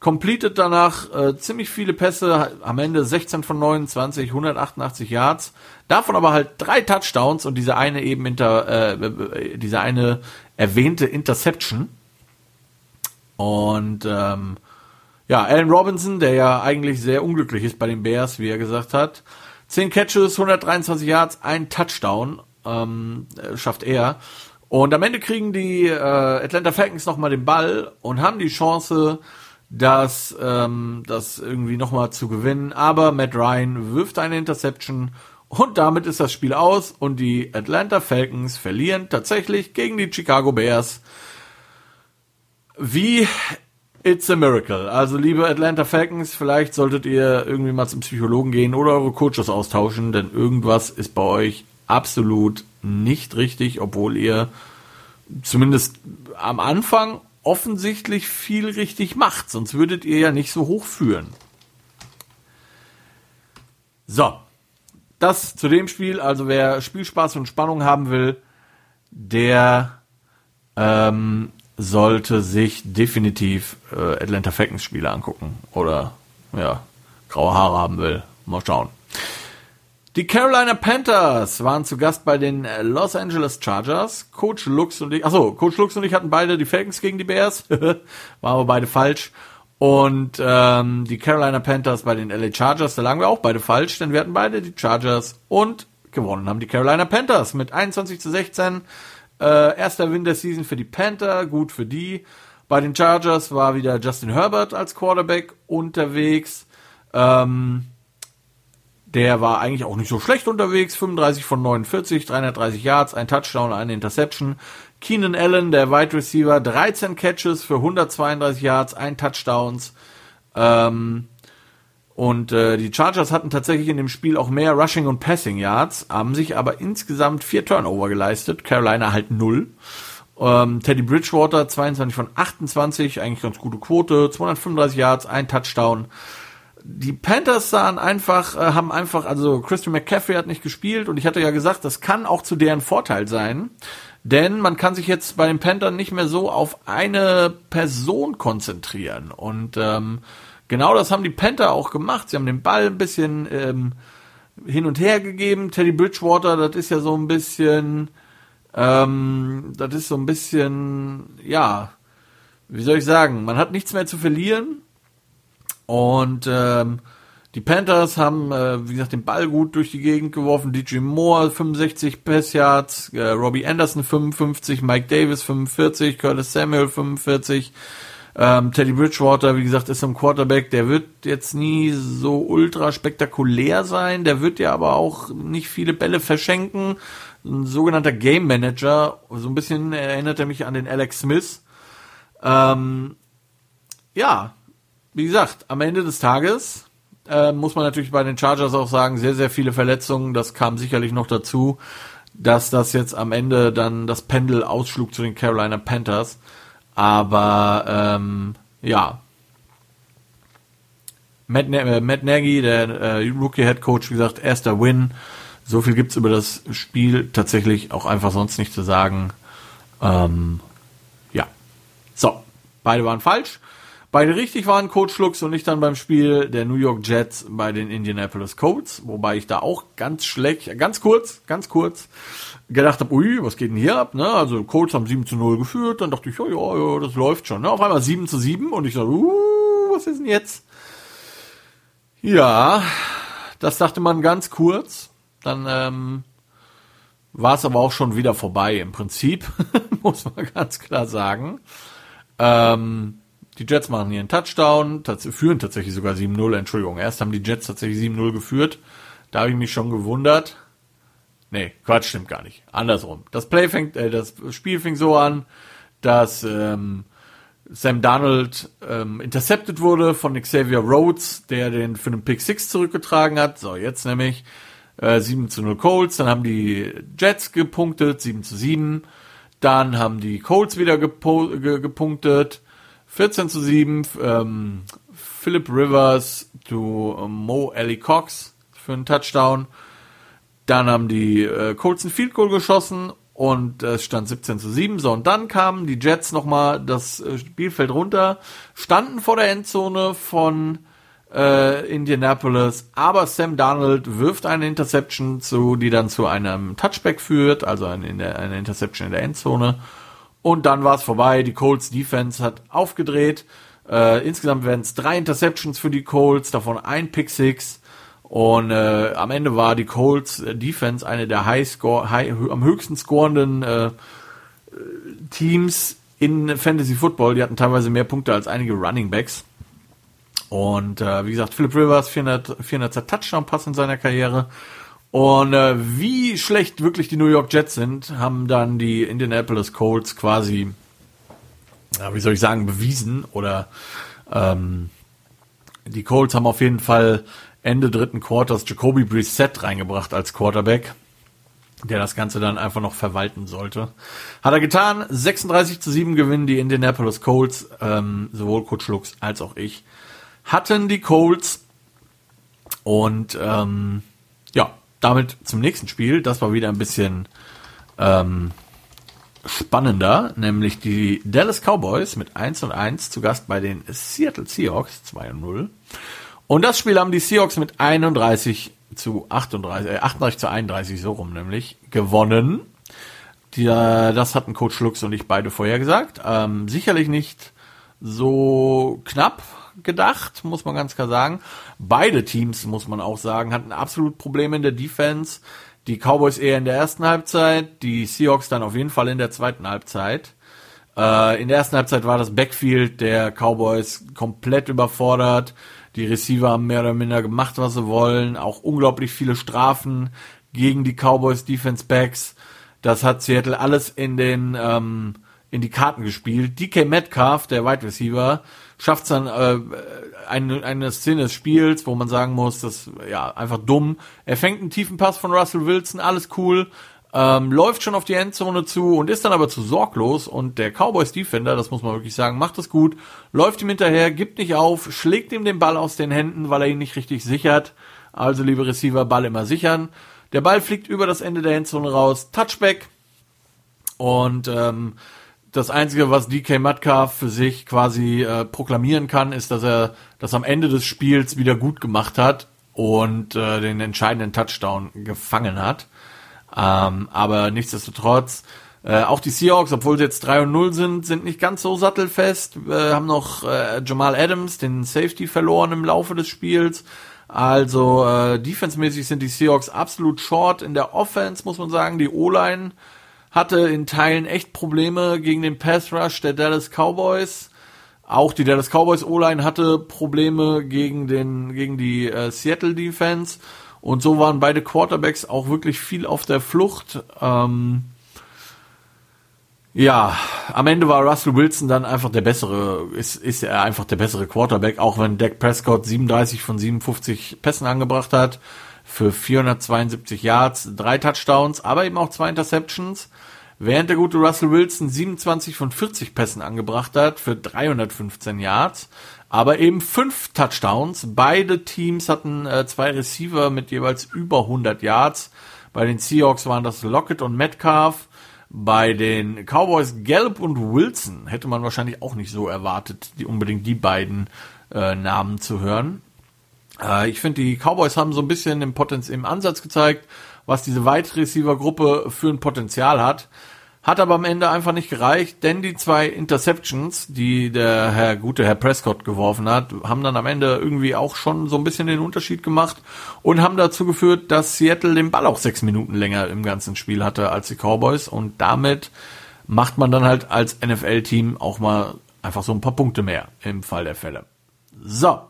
completet danach äh, ziemlich viele Pässe, am Ende 16 von 29, 188 Yards, davon aber halt drei Touchdowns und diese eine eben inter, äh, diese eine erwähnte Interception. Und ähm, Ja, Allen Robinson, der ja eigentlich sehr unglücklich ist bei den Bears, wie er gesagt hat. 10 Catches, 123 Yards, ein Touchdown ähm, schafft er. Und am Ende kriegen die äh, Atlanta Falcons nochmal den Ball und haben die Chance, das, ähm, das irgendwie nochmal zu gewinnen. Aber Matt Ryan wirft eine Interception und damit ist das Spiel aus und die Atlanta Falcons verlieren tatsächlich gegen die Chicago Bears. Wie It's a miracle. Also, liebe Atlanta Falcons, vielleicht solltet ihr irgendwie mal zum Psychologen gehen oder eure Coaches austauschen, denn irgendwas ist bei euch absolut nicht richtig, obwohl ihr zumindest am Anfang offensichtlich viel richtig macht, sonst würdet ihr ja nicht so hoch führen. So, das zu dem Spiel. Also wer Spielspaß und Spannung haben will, der ähm, sollte sich definitiv äh, Atlanta Falcons Spiele angucken oder ja graue Haare haben will. Mal schauen. Die Carolina Panthers waren zu Gast bei den Los Angeles Chargers. Coach Lux und ich, achso, Coach Lux und ich hatten beide die Falcons gegen die Bears. (laughs) Waren aber beide falsch. Und ähm, die Carolina Panthers bei den LA Chargers, da lagen wir auch beide falsch, denn wir hatten beide die Chargers und gewonnen haben die Carolina Panthers mit 21 zu 16. Äh, erster Win der Season für die Panther, gut für die. Bei den Chargers war wieder Justin Herbert als Quarterback unterwegs. Ähm, der war eigentlich auch nicht so schlecht unterwegs. 35 von 49, 330 Yards, ein Touchdown, eine Interception. Keenan Allen, der Wide Receiver, 13 Catches für 132 Yards, ein Touchdowns. Ähm, und äh, die Chargers hatten tatsächlich in dem Spiel auch mehr Rushing und Passing Yards, haben sich aber insgesamt vier Turnover geleistet. Carolina halt null. Ähm, Teddy Bridgewater 22 von 28, eigentlich ganz gute Quote, 235 Yards, ein Touchdown die Panthers sahen einfach, äh, haben einfach, also Christian McCaffrey hat nicht gespielt und ich hatte ja gesagt, das kann auch zu deren Vorteil sein, denn man kann sich jetzt bei den Panthers nicht mehr so auf eine Person konzentrieren und ähm, genau das haben die Panther auch gemacht. Sie haben den Ball ein bisschen ähm, hin und her gegeben. Teddy Bridgewater, das ist ja so ein bisschen, ähm, das ist so ein bisschen, ja, wie soll ich sagen, man hat nichts mehr zu verlieren und ähm, die Panthers haben, äh, wie gesagt, den Ball gut durch die Gegend geworfen. DJ Moore 65 Passyards, äh, Robbie Anderson 55, Mike Davis 45, Curtis Samuel 45. Ähm, Teddy Bridgewater, wie gesagt, ist ein Quarterback, der wird jetzt nie so ultra spektakulär sein, der wird ja aber auch nicht viele Bälle verschenken. Ein sogenannter Game Manager, so ein bisschen erinnert er mich an den Alex Smith. Ähm, ja, wie gesagt, am Ende des Tages äh, muss man natürlich bei den Chargers auch sagen, sehr, sehr viele Verletzungen. Das kam sicherlich noch dazu, dass das jetzt am Ende dann das Pendel ausschlug zu den Carolina Panthers. Aber ähm, ja, Matt, äh, Matt Nagy, der äh, Rookie Head Coach, wie gesagt, erster Win. So viel gibt's über das Spiel tatsächlich auch einfach sonst nicht zu sagen. Ähm, ja. So, beide waren falsch. Beide richtig waren Coach Lux und ich dann beim Spiel der New York Jets bei den Indianapolis Colts, wobei ich da auch ganz schlecht, ganz kurz, ganz kurz gedacht habe, ui, was geht denn hier ab? Ne? Also Colts haben 7 zu 0 geführt, dann dachte ich, ja, ja, ja, das läuft schon. Ne? Auf einmal 7 zu 7 und ich dachte, uh, was ist denn jetzt? Ja, das dachte man ganz kurz. Dann ähm, war es aber auch schon wieder vorbei im Prinzip, (laughs) muss man ganz klar sagen. Ähm, die Jets machen hier einen Touchdown, führen tatsächlich sogar 7-0, Entschuldigung. Erst haben die Jets tatsächlich 7-0 geführt. Da habe ich mich schon gewundert. Nee, Quatsch, stimmt gar nicht. Andersrum. Das Play fängt, äh, das Spiel fing so an, dass ähm, Sam Donald ähm, intercepted wurde von Xavier Rhodes, der den für einen Pick 6 zurückgetragen hat. So, jetzt nämlich äh, 7 zu 0 Colts, dann haben die Jets gepunktet, 7 zu 7. Dann haben die Colts wieder gepunktet, 14 zu 7, ähm, Philip Rivers zu ähm, Mo Ellie Cox für einen Touchdown. Dann haben die äh, Colts ein Field Goal geschossen und es stand 17 zu 7. So, und dann kamen die Jets nochmal das äh, Spielfeld runter, standen vor der Endzone von äh, Indianapolis, aber Sam Darnold wirft eine Interception zu, die dann zu einem Touchback führt, also eine, eine Interception in der Endzone. Und dann war es vorbei. Die Colts Defense hat aufgedreht. Äh, insgesamt werden es drei Interceptions für die Colts, davon ein Pick Six. Und äh, am Ende war die Colts Defense eine der high score, high, am höchsten scorenden äh, Teams in Fantasy Football. Die hatten teilweise mehr Punkte als einige Running Backs. Und äh, wie gesagt, Philip Rivers 400, 400 Touchdown-Pass in seiner Karriere. Und äh, wie schlecht wirklich die New York Jets sind, haben dann die Indianapolis Colts quasi, ja, wie soll ich sagen, bewiesen. Oder ähm, die Colts haben auf jeden Fall Ende dritten Quarters Jacoby Brissett reingebracht als Quarterback, der das Ganze dann einfach noch verwalten sollte. Hat er getan. 36 zu 7 gewinnen die Indianapolis Colts, ähm, sowohl Coach Lux als auch ich hatten die Colts. Und ähm, damit zum nächsten Spiel. Das war wieder ein bisschen ähm, spannender, nämlich die Dallas Cowboys mit 1 und 1 zu Gast bei den Seattle Seahawks 2 und 0. Und das Spiel haben die Seahawks mit 31 zu 38, äh, 38 zu 31 so rum nämlich gewonnen. Die, äh, das hatten Coach Lux und ich beide vorher gesagt. Ähm, sicherlich nicht so knapp, gedacht, muss man ganz klar sagen. Beide Teams, muss man auch sagen, hatten absolut Probleme in der Defense. Die Cowboys eher in der ersten Halbzeit, die Seahawks dann auf jeden Fall in der zweiten Halbzeit. Äh, in der ersten Halbzeit war das Backfield der Cowboys komplett überfordert. Die Receiver haben mehr oder minder gemacht, was sie wollen. Auch unglaublich viele Strafen gegen die Cowboys Defense Backs. Das hat Seattle alles in den ähm, in die Karten gespielt. DK Metcalf, der Wide Receiver, schafft es dann äh, eine, eine Szene des Spiels, wo man sagen muss, das ja einfach dumm. Er fängt einen tiefen Pass von Russell Wilson, alles cool, ähm, läuft schon auf die Endzone zu und ist dann aber zu sorglos und der Cowboys Defender, das muss man wirklich sagen, macht es gut, läuft ihm hinterher, gibt nicht auf, schlägt ihm den Ball aus den Händen, weil er ihn nicht richtig sichert. Also liebe Receiver, Ball immer sichern. Der Ball fliegt über das Ende der Endzone raus, Touchback und ähm, das Einzige, was DK Metcalf für sich quasi äh, proklamieren kann, ist, dass er das am Ende des Spiels wieder gut gemacht hat und äh, den entscheidenden Touchdown gefangen hat. Ähm, aber nichtsdestotrotz, äh, auch die Seahawks, obwohl sie jetzt 3 und 0 sind, sind nicht ganz so sattelfest, äh, haben noch äh, Jamal Adams, den Safety, verloren im Laufe des Spiels. Also äh, defensemäßig sind die Seahawks absolut short. In der Offense muss man sagen, die O-Line hatte in Teilen echt Probleme gegen den Pass Rush der Dallas Cowboys. Auch die Dallas Cowboys O-Line hatte Probleme gegen den gegen die äh, Seattle Defense und so waren beide Quarterbacks auch wirklich viel auf der Flucht. Ähm, ja, am Ende war Russell Wilson dann einfach der bessere, ist, ist er einfach der bessere Quarterback, auch wenn Dak Prescott 37 von 57 Pässen angebracht hat für 472 Yards, drei Touchdowns, aber eben auch zwei Interceptions. Während der gute Russell Wilson 27 von 40 Pässen angebracht hat für 315 Yards, aber eben fünf Touchdowns. Beide Teams hatten äh, zwei Receiver mit jeweils über 100 Yards. Bei den Seahawks waren das Lockett und Metcalf. Bei den Cowboys Gallup und Wilson hätte man wahrscheinlich auch nicht so erwartet, die unbedingt die beiden äh, Namen zu hören. Äh, ich finde, die Cowboys haben so ein bisschen im, Potenz im Ansatz gezeigt, was diese Wide Receiver Gruppe für ein Potenzial hat. Hat aber am Ende einfach nicht gereicht, denn die zwei Interceptions, die der Herr gute Herr Prescott geworfen hat, haben dann am Ende irgendwie auch schon so ein bisschen den Unterschied gemacht und haben dazu geführt, dass Seattle den Ball auch sechs Minuten länger im ganzen Spiel hatte als die Cowboys und damit macht man dann halt als NFL-Team auch mal einfach so ein paar Punkte mehr im Fall der Fälle. So,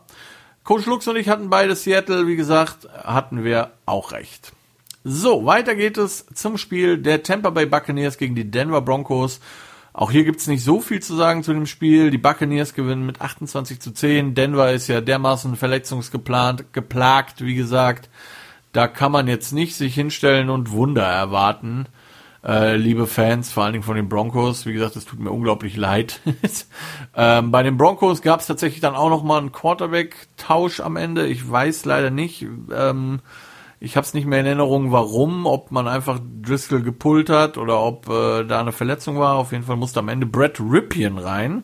Coach Lux und ich hatten beide Seattle, wie gesagt, hatten wir auch recht. So, weiter geht es zum Spiel der Tampa Bay Buccaneers gegen die Denver Broncos. Auch hier gibt's nicht so viel zu sagen zu dem Spiel. Die Buccaneers gewinnen mit 28 zu 10. Denver ist ja dermaßen verletzungsgeplant, geplagt, wie gesagt. Da kann man jetzt nicht sich hinstellen und Wunder erwarten äh, liebe Fans, vor allen Dingen von den Broncos. Wie gesagt, es tut mir unglaublich leid. (laughs) ähm, bei den Broncos gab es tatsächlich dann auch noch mal einen Quarterback-Tausch am Ende. Ich weiß leider nicht. Ähm, ich habe es nicht mehr in Erinnerung, warum, ob man einfach Driscoll gepullt hat oder ob äh, da eine Verletzung war. Auf jeden Fall musste am Ende Brett Ripien rein,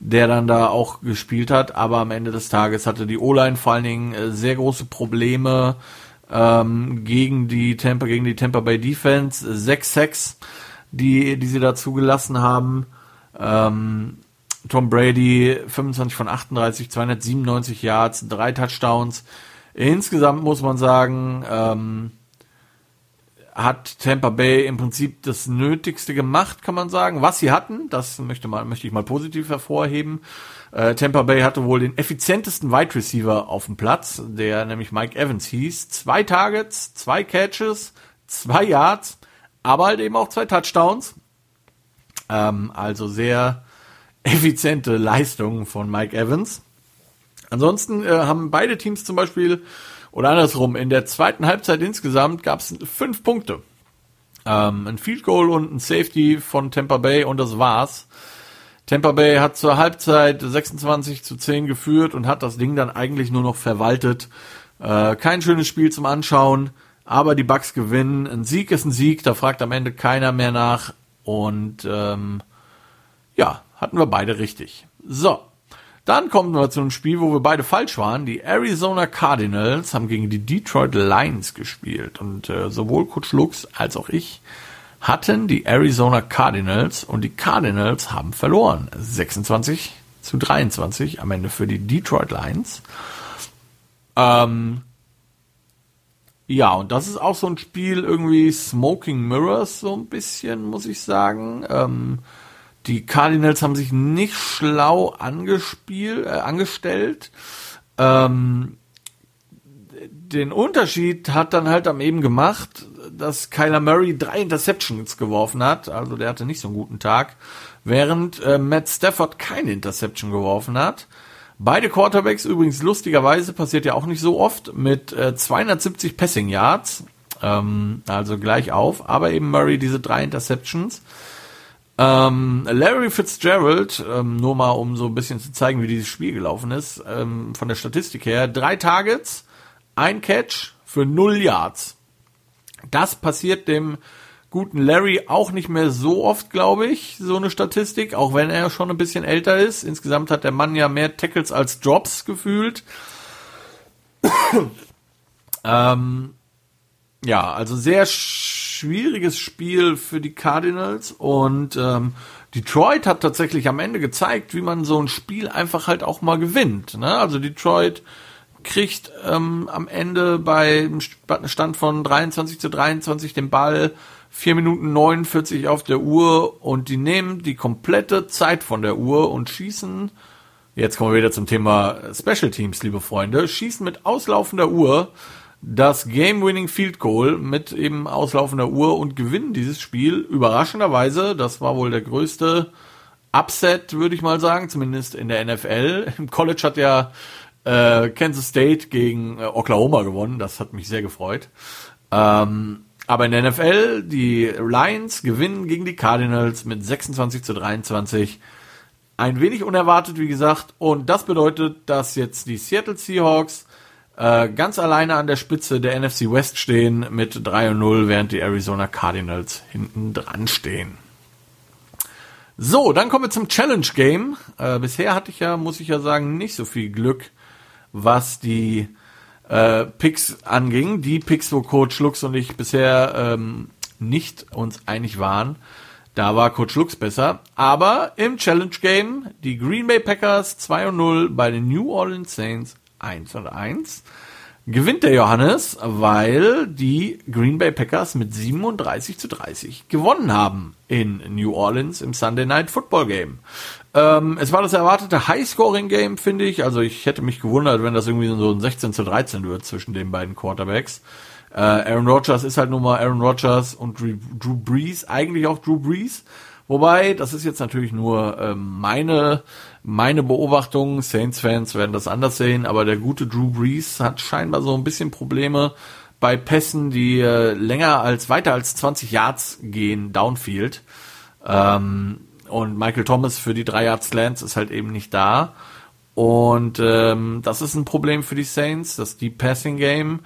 der dann da auch gespielt hat. Aber am Ende des Tages hatte die O-Line vor allen Dingen äh, sehr große Probleme ähm, gegen die Tampa, gegen die Tampa Bay Defense. Sechs Sacks, die, die sie da zugelassen haben. Ähm, Tom Brady 25 von 38, 297 Yards, drei Touchdowns. Insgesamt muss man sagen, ähm, hat Tampa Bay im Prinzip das Nötigste gemacht, kann man sagen. Was sie hatten, das möchte, mal, möchte ich mal positiv hervorheben. Äh, Tampa Bay hatte wohl den effizientesten Wide Receiver auf dem Platz, der nämlich Mike Evans hieß. Zwei Targets, zwei Catches, zwei Yards, aber halt eben auch zwei Touchdowns. Ähm, also sehr (laughs) effiziente Leistungen von Mike Evans. Ansonsten äh, haben beide Teams zum Beispiel, oder andersrum, in der zweiten Halbzeit insgesamt gab es fünf Punkte. Ähm, ein Field Goal und ein Safety von Tampa Bay und das war's. Tampa Bay hat zur Halbzeit 26 zu 10 geführt und hat das Ding dann eigentlich nur noch verwaltet. Äh, kein schönes Spiel zum Anschauen, aber die Bucks gewinnen. Ein Sieg ist ein Sieg, da fragt am Ende keiner mehr nach. Und ähm, ja, hatten wir beide richtig. So, dann kommen wir zu einem Spiel, wo wir beide falsch waren. Die Arizona Cardinals haben gegen die Detroit Lions gespielt. Und äh, sowohl Coach Lux als auch ich hatten die Arizona Cardinals und die Cardinals haben verloren. 26 zu 23 am Ende für die Detroit Lions. Ähm, ja, und das ist auch so ein Spiel irgendwie Smoking Mirrors, so ein bisschen, muss ich sagen. Ähm, die Cardinals haben sich nicht schlau angespielt, äh, angestellt. Ähm, den Unterschied hat dann halt am eben gemacht, dass Kyler Murray drei Interceptions geworfen hat. Also der hatte nicht so einen guten Tag. Während äh, Matt Stafford keine Interception geworfen hat. Beide Quarterbacks übrigens lustigerweise passiert ja auch nicht so oft mit äh, 270 Passing Yards. Ähm, also gleich auf. Aber eben Murray diese drei Interceptions. Ähm, Larry Fitzgerald, ähm, nur mal um so ein bisschen zu zeigen, wie dieses Spiel gelaufen ist, ähm, von der Statistik her, drei Targets, ein Catch für null Yards. Das passiert dem guten Larry auch nicht mehr so oft, glaube ich, so eine Statistik, auch wenn er schon ein bisschen älter ist. Insgesamt hat der Mann ja mehr Tackles als Drops gefühlt. (coughs) ähm, ja, also sehr schwieriges Spiel für die Cardinals und ähm, Detroit hat tatsächlich am Ende gezeigt, wie man so ein Spiel einfach halt auch mal gewinnt. Ne? Also Detroit kriegt ähm, am Ende bei Stand von 23 zu 23 den Ball, 4 Minuten 49 auf der Uhr und die nehmen die komplette Zeit von der Uhr und schießen, jetzt kommen wir wieder zum Thema Special Teams, liebe Freunde, schießen mit auslaufender Uhr das Game-Winning Field Goal mit eben auslaufender Uhr und gewinnen dieses Spiel überraschenderweise. Das war wohl der größte Upset, würde ich mal sagen, zumindest in der NFL. Im College hat ja äh, Kansas State gegen äh, Oklahoma gewonnen. Das hat mich sehr gefreut. Ähm, aber in der NFL, die Lions gewinnen gegen die Cardinals mit 26 zu 23. Ein wenig unerwartet, wie gesagt. Und das bedeutet, dass jetzt die Seattle Seahawks äh, ganz alleine an der Spitze der NFC West stehen mit 3 und 0, während die Arizona Cardinals hinten dran stehen. So, dann kommen wir zum Challenge Game. Äh, bisher hatte ich ja, muss ich ja sagen, nicht so viel Glück, was die äh, Picks anging. Die Picks, wo Coach Lux und ich bisher ähm, nicht uns einig waren. Da war Coach Lux besser. Aber im Challenge Game die Green Bay Packers 2 und 0 bei den New Orleans Saints 1 und 1 gewinnt der Johannes, weil die Green Bay Packers mit 37 zu 30 gewonnen haben in New Orleans im Sunday Night Football Game. Ähm, es war das erwartete High-Scoring Game, finde ich. Also ich hätte mich gewundert, wenn das irgendwie so ein 16 zu 13 wird zwischen den beiden Quarterbacks. Äh, Aaron Rodgers ist halt nun mal Aaron Rodgers und Drew Brees, eigentlich auch Drew Brees. Wobei, das ist jetzt natürlich nur ähm, meine, meine Beobachtung. Saints-Fans werden das anders sehen, aber der gute Drew Brees hat scheinbar so ein bisschen Probleme bei Pässen, die äh, länger als, weiter als 20 Yards gehen, downfield. Ähm, und Michael Thomas für die 3 Yards Slants ist halt eben nicht da. Und ähm, das ist ein Problem für die Saints, das Deep Passing Game.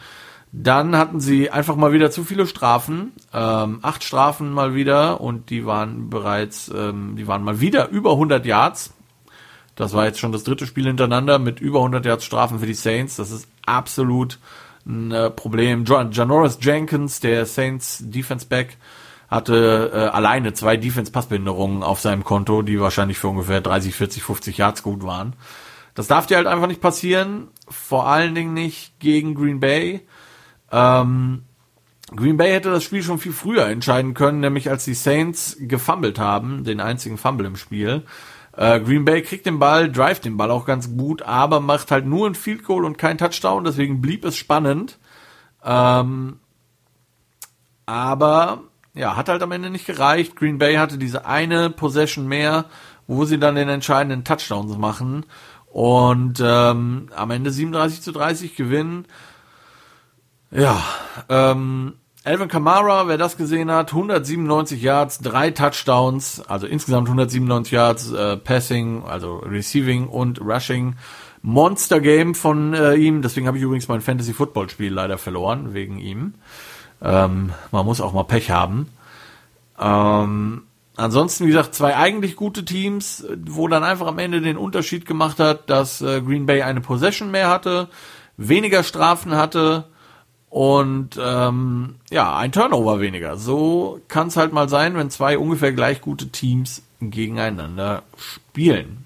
Dann hatten sie einfach mal wieder zu viele Strafen, ähm, acht Strafen mal wieder und die waren bereits, ähm, die waren mal wieder über 100 Yards. Das war jetzt schon das dritte Spiel hintereinander mit über 100 Yards Strafen für die Saints. Das ist absolut ein äh, Problem. John, Janoris Jenkins, der Saints Defense Back, hatte äh, alleine zwei Defense-Passbehinderungen auf seinem Konto, die wahrscheinlich für ungefähr 30, 40, 50 Yards gut waren. Das darf dir halt einfach nicht passieren, vor allen Dingen nicht gegen Green Bay. Ähm, Green Bay hätte das Spiel schon viel früher entscheiden können, nämlich als die Saints gefummelt haben, den einzigen Fumble im Spiel. Äh, Green Bay kriegt den Ball, drive den Ball auch ganz gut, aber macht halt nur ein Field Goal und kein Touchdown, deswegen blieb es spannend. Ähm, aber ja, hat halt am Ende nicht gereicht. Green Bay hatte diese eine Possession mehr, wo sie dann den entscheidenden Touchdown machen und ähm, am Ende 37 zu 30 gewinnen. Ja, ähm, Alvin Kamara, wer das gesehen hat, 197 Yards, drei Touchdowns, also insgesamt 197 Yards äh, Passing, also Receiving und Rushing. Monster Game von äh, ihm, deswegen habe ich übrigens mein Fantasy Football Spiel leider verloren wegen ihm. Ähm, man muss auch mal Pech haben. Ähm, ansonsten, wie gesagt, zwei eigentlich gute Teams, wo dann einfach am Ende den Unterschied gemacht hat, dass äh, Green Bay eine Possession mehr hatte, weniger Strafen hatte und ähm, ja, ein Turnover weniger. So kann es halt mal sein, wenn zwei ungefähr gleich gute Teams gegeneinander spielen.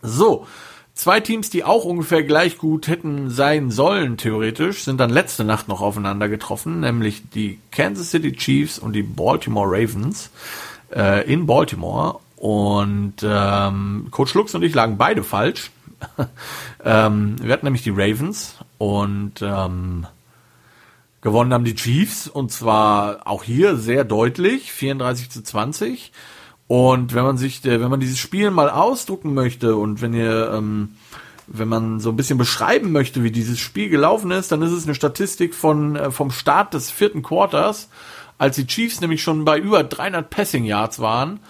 So, zwei Teams, die auch ungefähr gleich gut hätten sein sollen, theoretisch, sind dann letzte Nacht noch aufeinander getroffen, nämlich die Kansas City Chiefs und die Baltimore Ravens äh, in Baltimore. Und ähm, Coach Lux und ich lagen beide falsch. (laughs) ähm, wir hatten nämlich die Ravens und ähm, Gewonnen haben die Chiefs und zwar auch hier sehr deutlich, 34 zu 20. Und wenn man sich, wenn man dieses Spiel mal ausdrucken möchte und wenn ihr, ähm, wenn man so ein bisschen beschreiben möchte, wie dieses Spiel gelaufen ist, dann ist es eine Statistik von äh, vom Start des vierten Quarters, als die Chiefs nämlich schon bei über 300 Passing Yards waren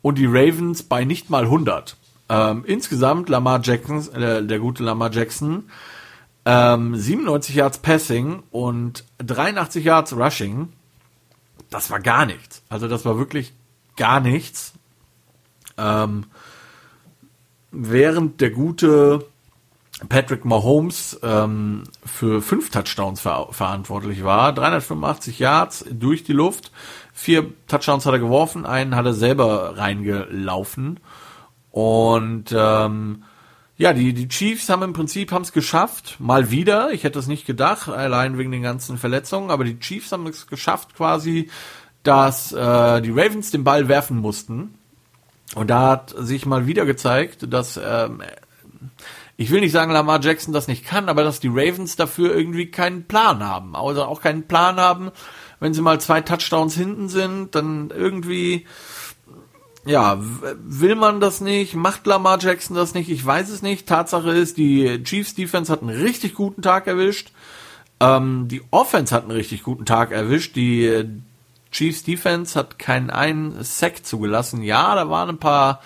und die Ravens bei nicht mal 100. Ähm, insgesamt Lamar Jackson, äh, der gute Lamar Jackson, ähm, 97 Yards Passing und 83 Yards Rushing. Das war gar nichts. Also das war wirklich gar nichts. Ähm, während der gute Patrick Mahomes ähm, für fünf Touchdowns ver verantwortlich war. 385 Yards durch die Luft. Vier Touchdowns hat er geworfen, einen hat er selber reingelaufen. Und ähm, ja, die, die Chiefs haben im Prinzip haben es geschafft, mal wieder. Ich hätte es nicht gedacht, allein wegen den ganzen Verletzungen, aber die Chiefs haben es geschafft quasi, dass äh, die Ravens den Ball werfen mussten. Und da hat sich mal wieder gezeigt, dass ähm, ich will nicht sagen, Lamar Jackson das nicht kann, aber dass die Ravens dafür irgendwie keinen Plan haben. Also auch keinen Plan haben, wenn sie mal zwei Touchdowns hinten sind, dann irgendwie ja, will man das nicht? Macht Lamar Jackson das nicht? Ich weiß es nicht. Tatsache ist, die Chiefs Defense hat einen richtig guten Tag erwischt. Ähm, die Offense hat einen richtig guten Tag erwischt. Die äh, Chiefs Defense hat keinen einen Sack zugelassen. Ja, da waren ein paar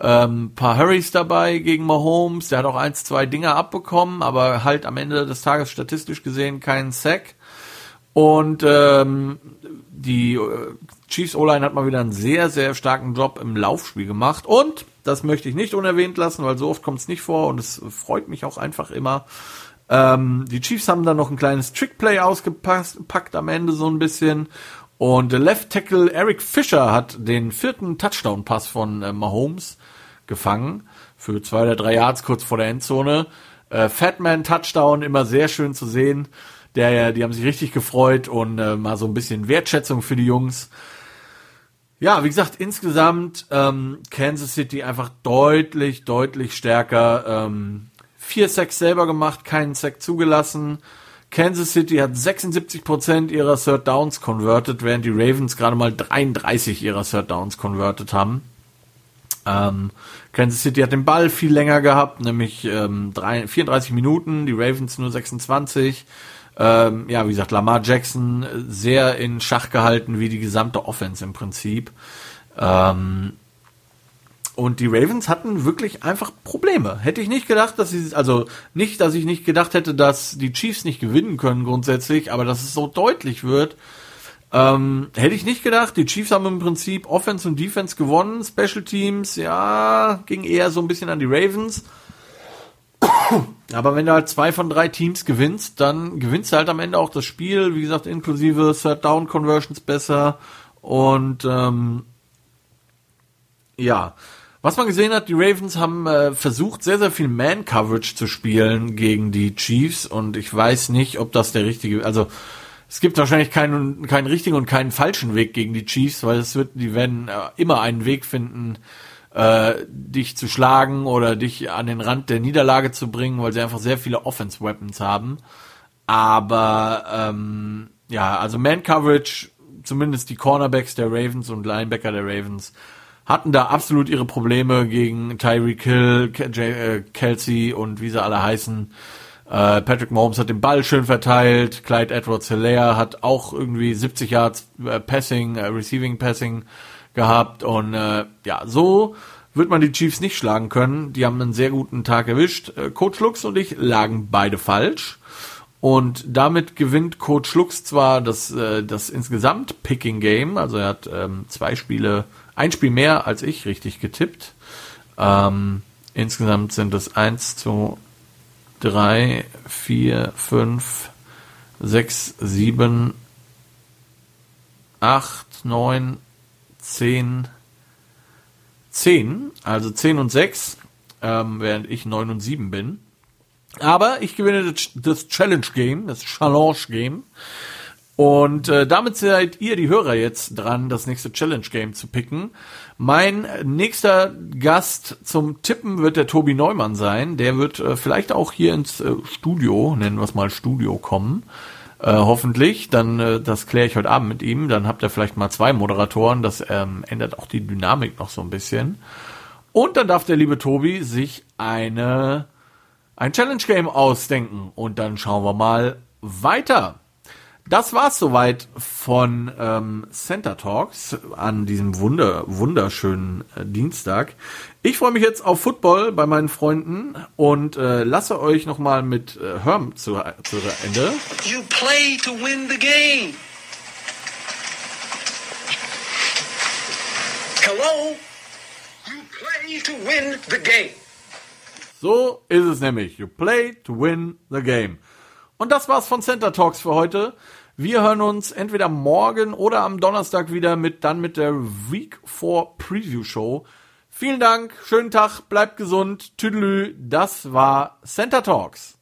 ähm, paar Hurries dabei gegen Mahomes. Der hat auch eins, zwei Dinger abbekommen, aber halt am Ende des Tages statistisch gesehen keinen Sack. Und ähm, die äh, Chiefs O-Line hat mal wieder einen sehr, sehr starken Job im Laufspiel gemacht. Und, das möchte ich nicht unerwähnt lassen, weil so oft kommt es nicht vor und es freut mich auch einfach immer. Ähm, die Chiefs haben dann noch ein kleines Trickplay ausgepackt am Ende so ein bisschen. Und Left Tackle Eric Fischer hat den vierten Touchdown-Pass von äh, Mahomes gefangen. Für zwei oder drei Yards kurz vor der Endzone. Äh, Fatman Touchdown, immer sehr schön zu sehen. Der, die haben sich richtig gefreut und äh, mal so ein bisschen Wertschätzung für die Jungs. Ja, wie gesagt, insgesamt ähm, Kansas City einfach deutlich, deutlich stärker. Ähm, vier Sacks selber gemacht, keinen Sack zugelassen. Kansas City hat 76% ihrer Third Downs converted, während die Ravens gerade mal 33 ihrer Third Downs converted haben. Ähm, Kansas City hat den Ball viel länger gehabt, nämlich ähm, 3, 34 Minuten, die Ravens nur 26. Ähm, ja, wie gesagt, Lamar Jackson sehr in Schach gehalten, wie die gesamte Offense im Prinzip. Ähm, und die Ravens hatten wirklich einfach Probleme. Hätte ich nicht gedacht, dass sie, also nicht, dass ich nicht gedacht hätte, dass die Chiefs nicht gewinnen können grundsätzlich, aber dass es so deutlich wird, ähm, hätte ich nicht gedacht. Die Chiefs haben im Prinzip Offense und Defense gewonnen. Special Teams, ja, ging eher so ein bisschen an die Ravens. Aber wenn du halt zwei von drei Teams gewinnst, dann gewinnst du halt am Ende auch das Spiel, wie gesagt, inklusive Third Down Conversions besser. Und ähm, ja, was man gesehen hat, die Ravens haben äh, versucht, sehr, sehr viel Man-Coverage zu spielen gegen die Chiefs. Und ich weiß nicht, ob das der richtige, also es gibt wahrscheinlich keinen, keinen richtigen und keinen falschen Weg gegen die Chiefs, weil es wird, die werden äh, immer einen Weg finden, äh, dich zu schlagen oder dich an den Rand der Niederlage zu bringen, weil sie einfach sehr viele Offense-Weapons haben. Aber ähm, ja, also Man-Coverage, zumindest die Cornerbacks der Ravens und Linebacker der Ravens, hatten da absolut ihre Probleme gegen Tyreek Hill, äh, Kelsey und wie sie alle heißen. Äh, Patrick Mahomes hat den Ball schön verteilt. Clyde Edwards-Hilaire hat auch irgendwie 70 Yards äh, Passing, Receiving Passing gehabt. Und äh, ja, so wird man die Chiefs nicht schlagen können. Die haben einen sehr guten Tag erwischt. Coach Lux und ich lagen beide falsch. Und damit gewinnt Coach Lux zwar das, das insgesamt Picking Game, also er hat ähm, zwei Spiele ein Spiel mehr als ich richtig getippt. Ähm, insgesamt sind es 1, 2, 3, 4, 5, 6, 7, 8, 9, 10, 10, also 10 und 6, ähm, während ich 9 und 7 bin. Aber ich gewinne das, Challenge Game, das Challenge Game. Und äh, damit seid ihr, die Hörer, jetzt dran, das nächste Challenge Game zu picken. Mein nächster Gast zum Tippen wird der Tobi Neumann sein. Der wird äh, vielleicht auch hier ins äh, Studio, nennen wir es mal Studio, kommen. Äh, hoffentlich. Dann, äh, das kläre ich heute Abend mit ihm. Dann habt ihr vielleicht mal zwei Moderatoren. Das ähm, ändert auch die Dynamik noch so ein bisschen. Und dann darf der liebe Tobi sich eine ein Challenge Game ausdenken. Und dann schauen wir mal weiter. Das war's soweit von ähm, Center Talks an diesem wunder wunderschönen äh, Dienstag. Ich freue mich jetzt auf Football bei meinen Freunden und äh, lasse euch noch mal mit äh, Herm zu, zu Ende. You play to win the game. Hello. You play to win the game. So ist es nämlich. You play to win the game. Und das war's von Center Talks für heute. Wir hören uns entweder morgen oder am Donnerstag wieder mit dann mit der Week 4 Preview Show. Vielen Dank, schönen Tag, bleibt gesund, tüdelü, das war Center Talks.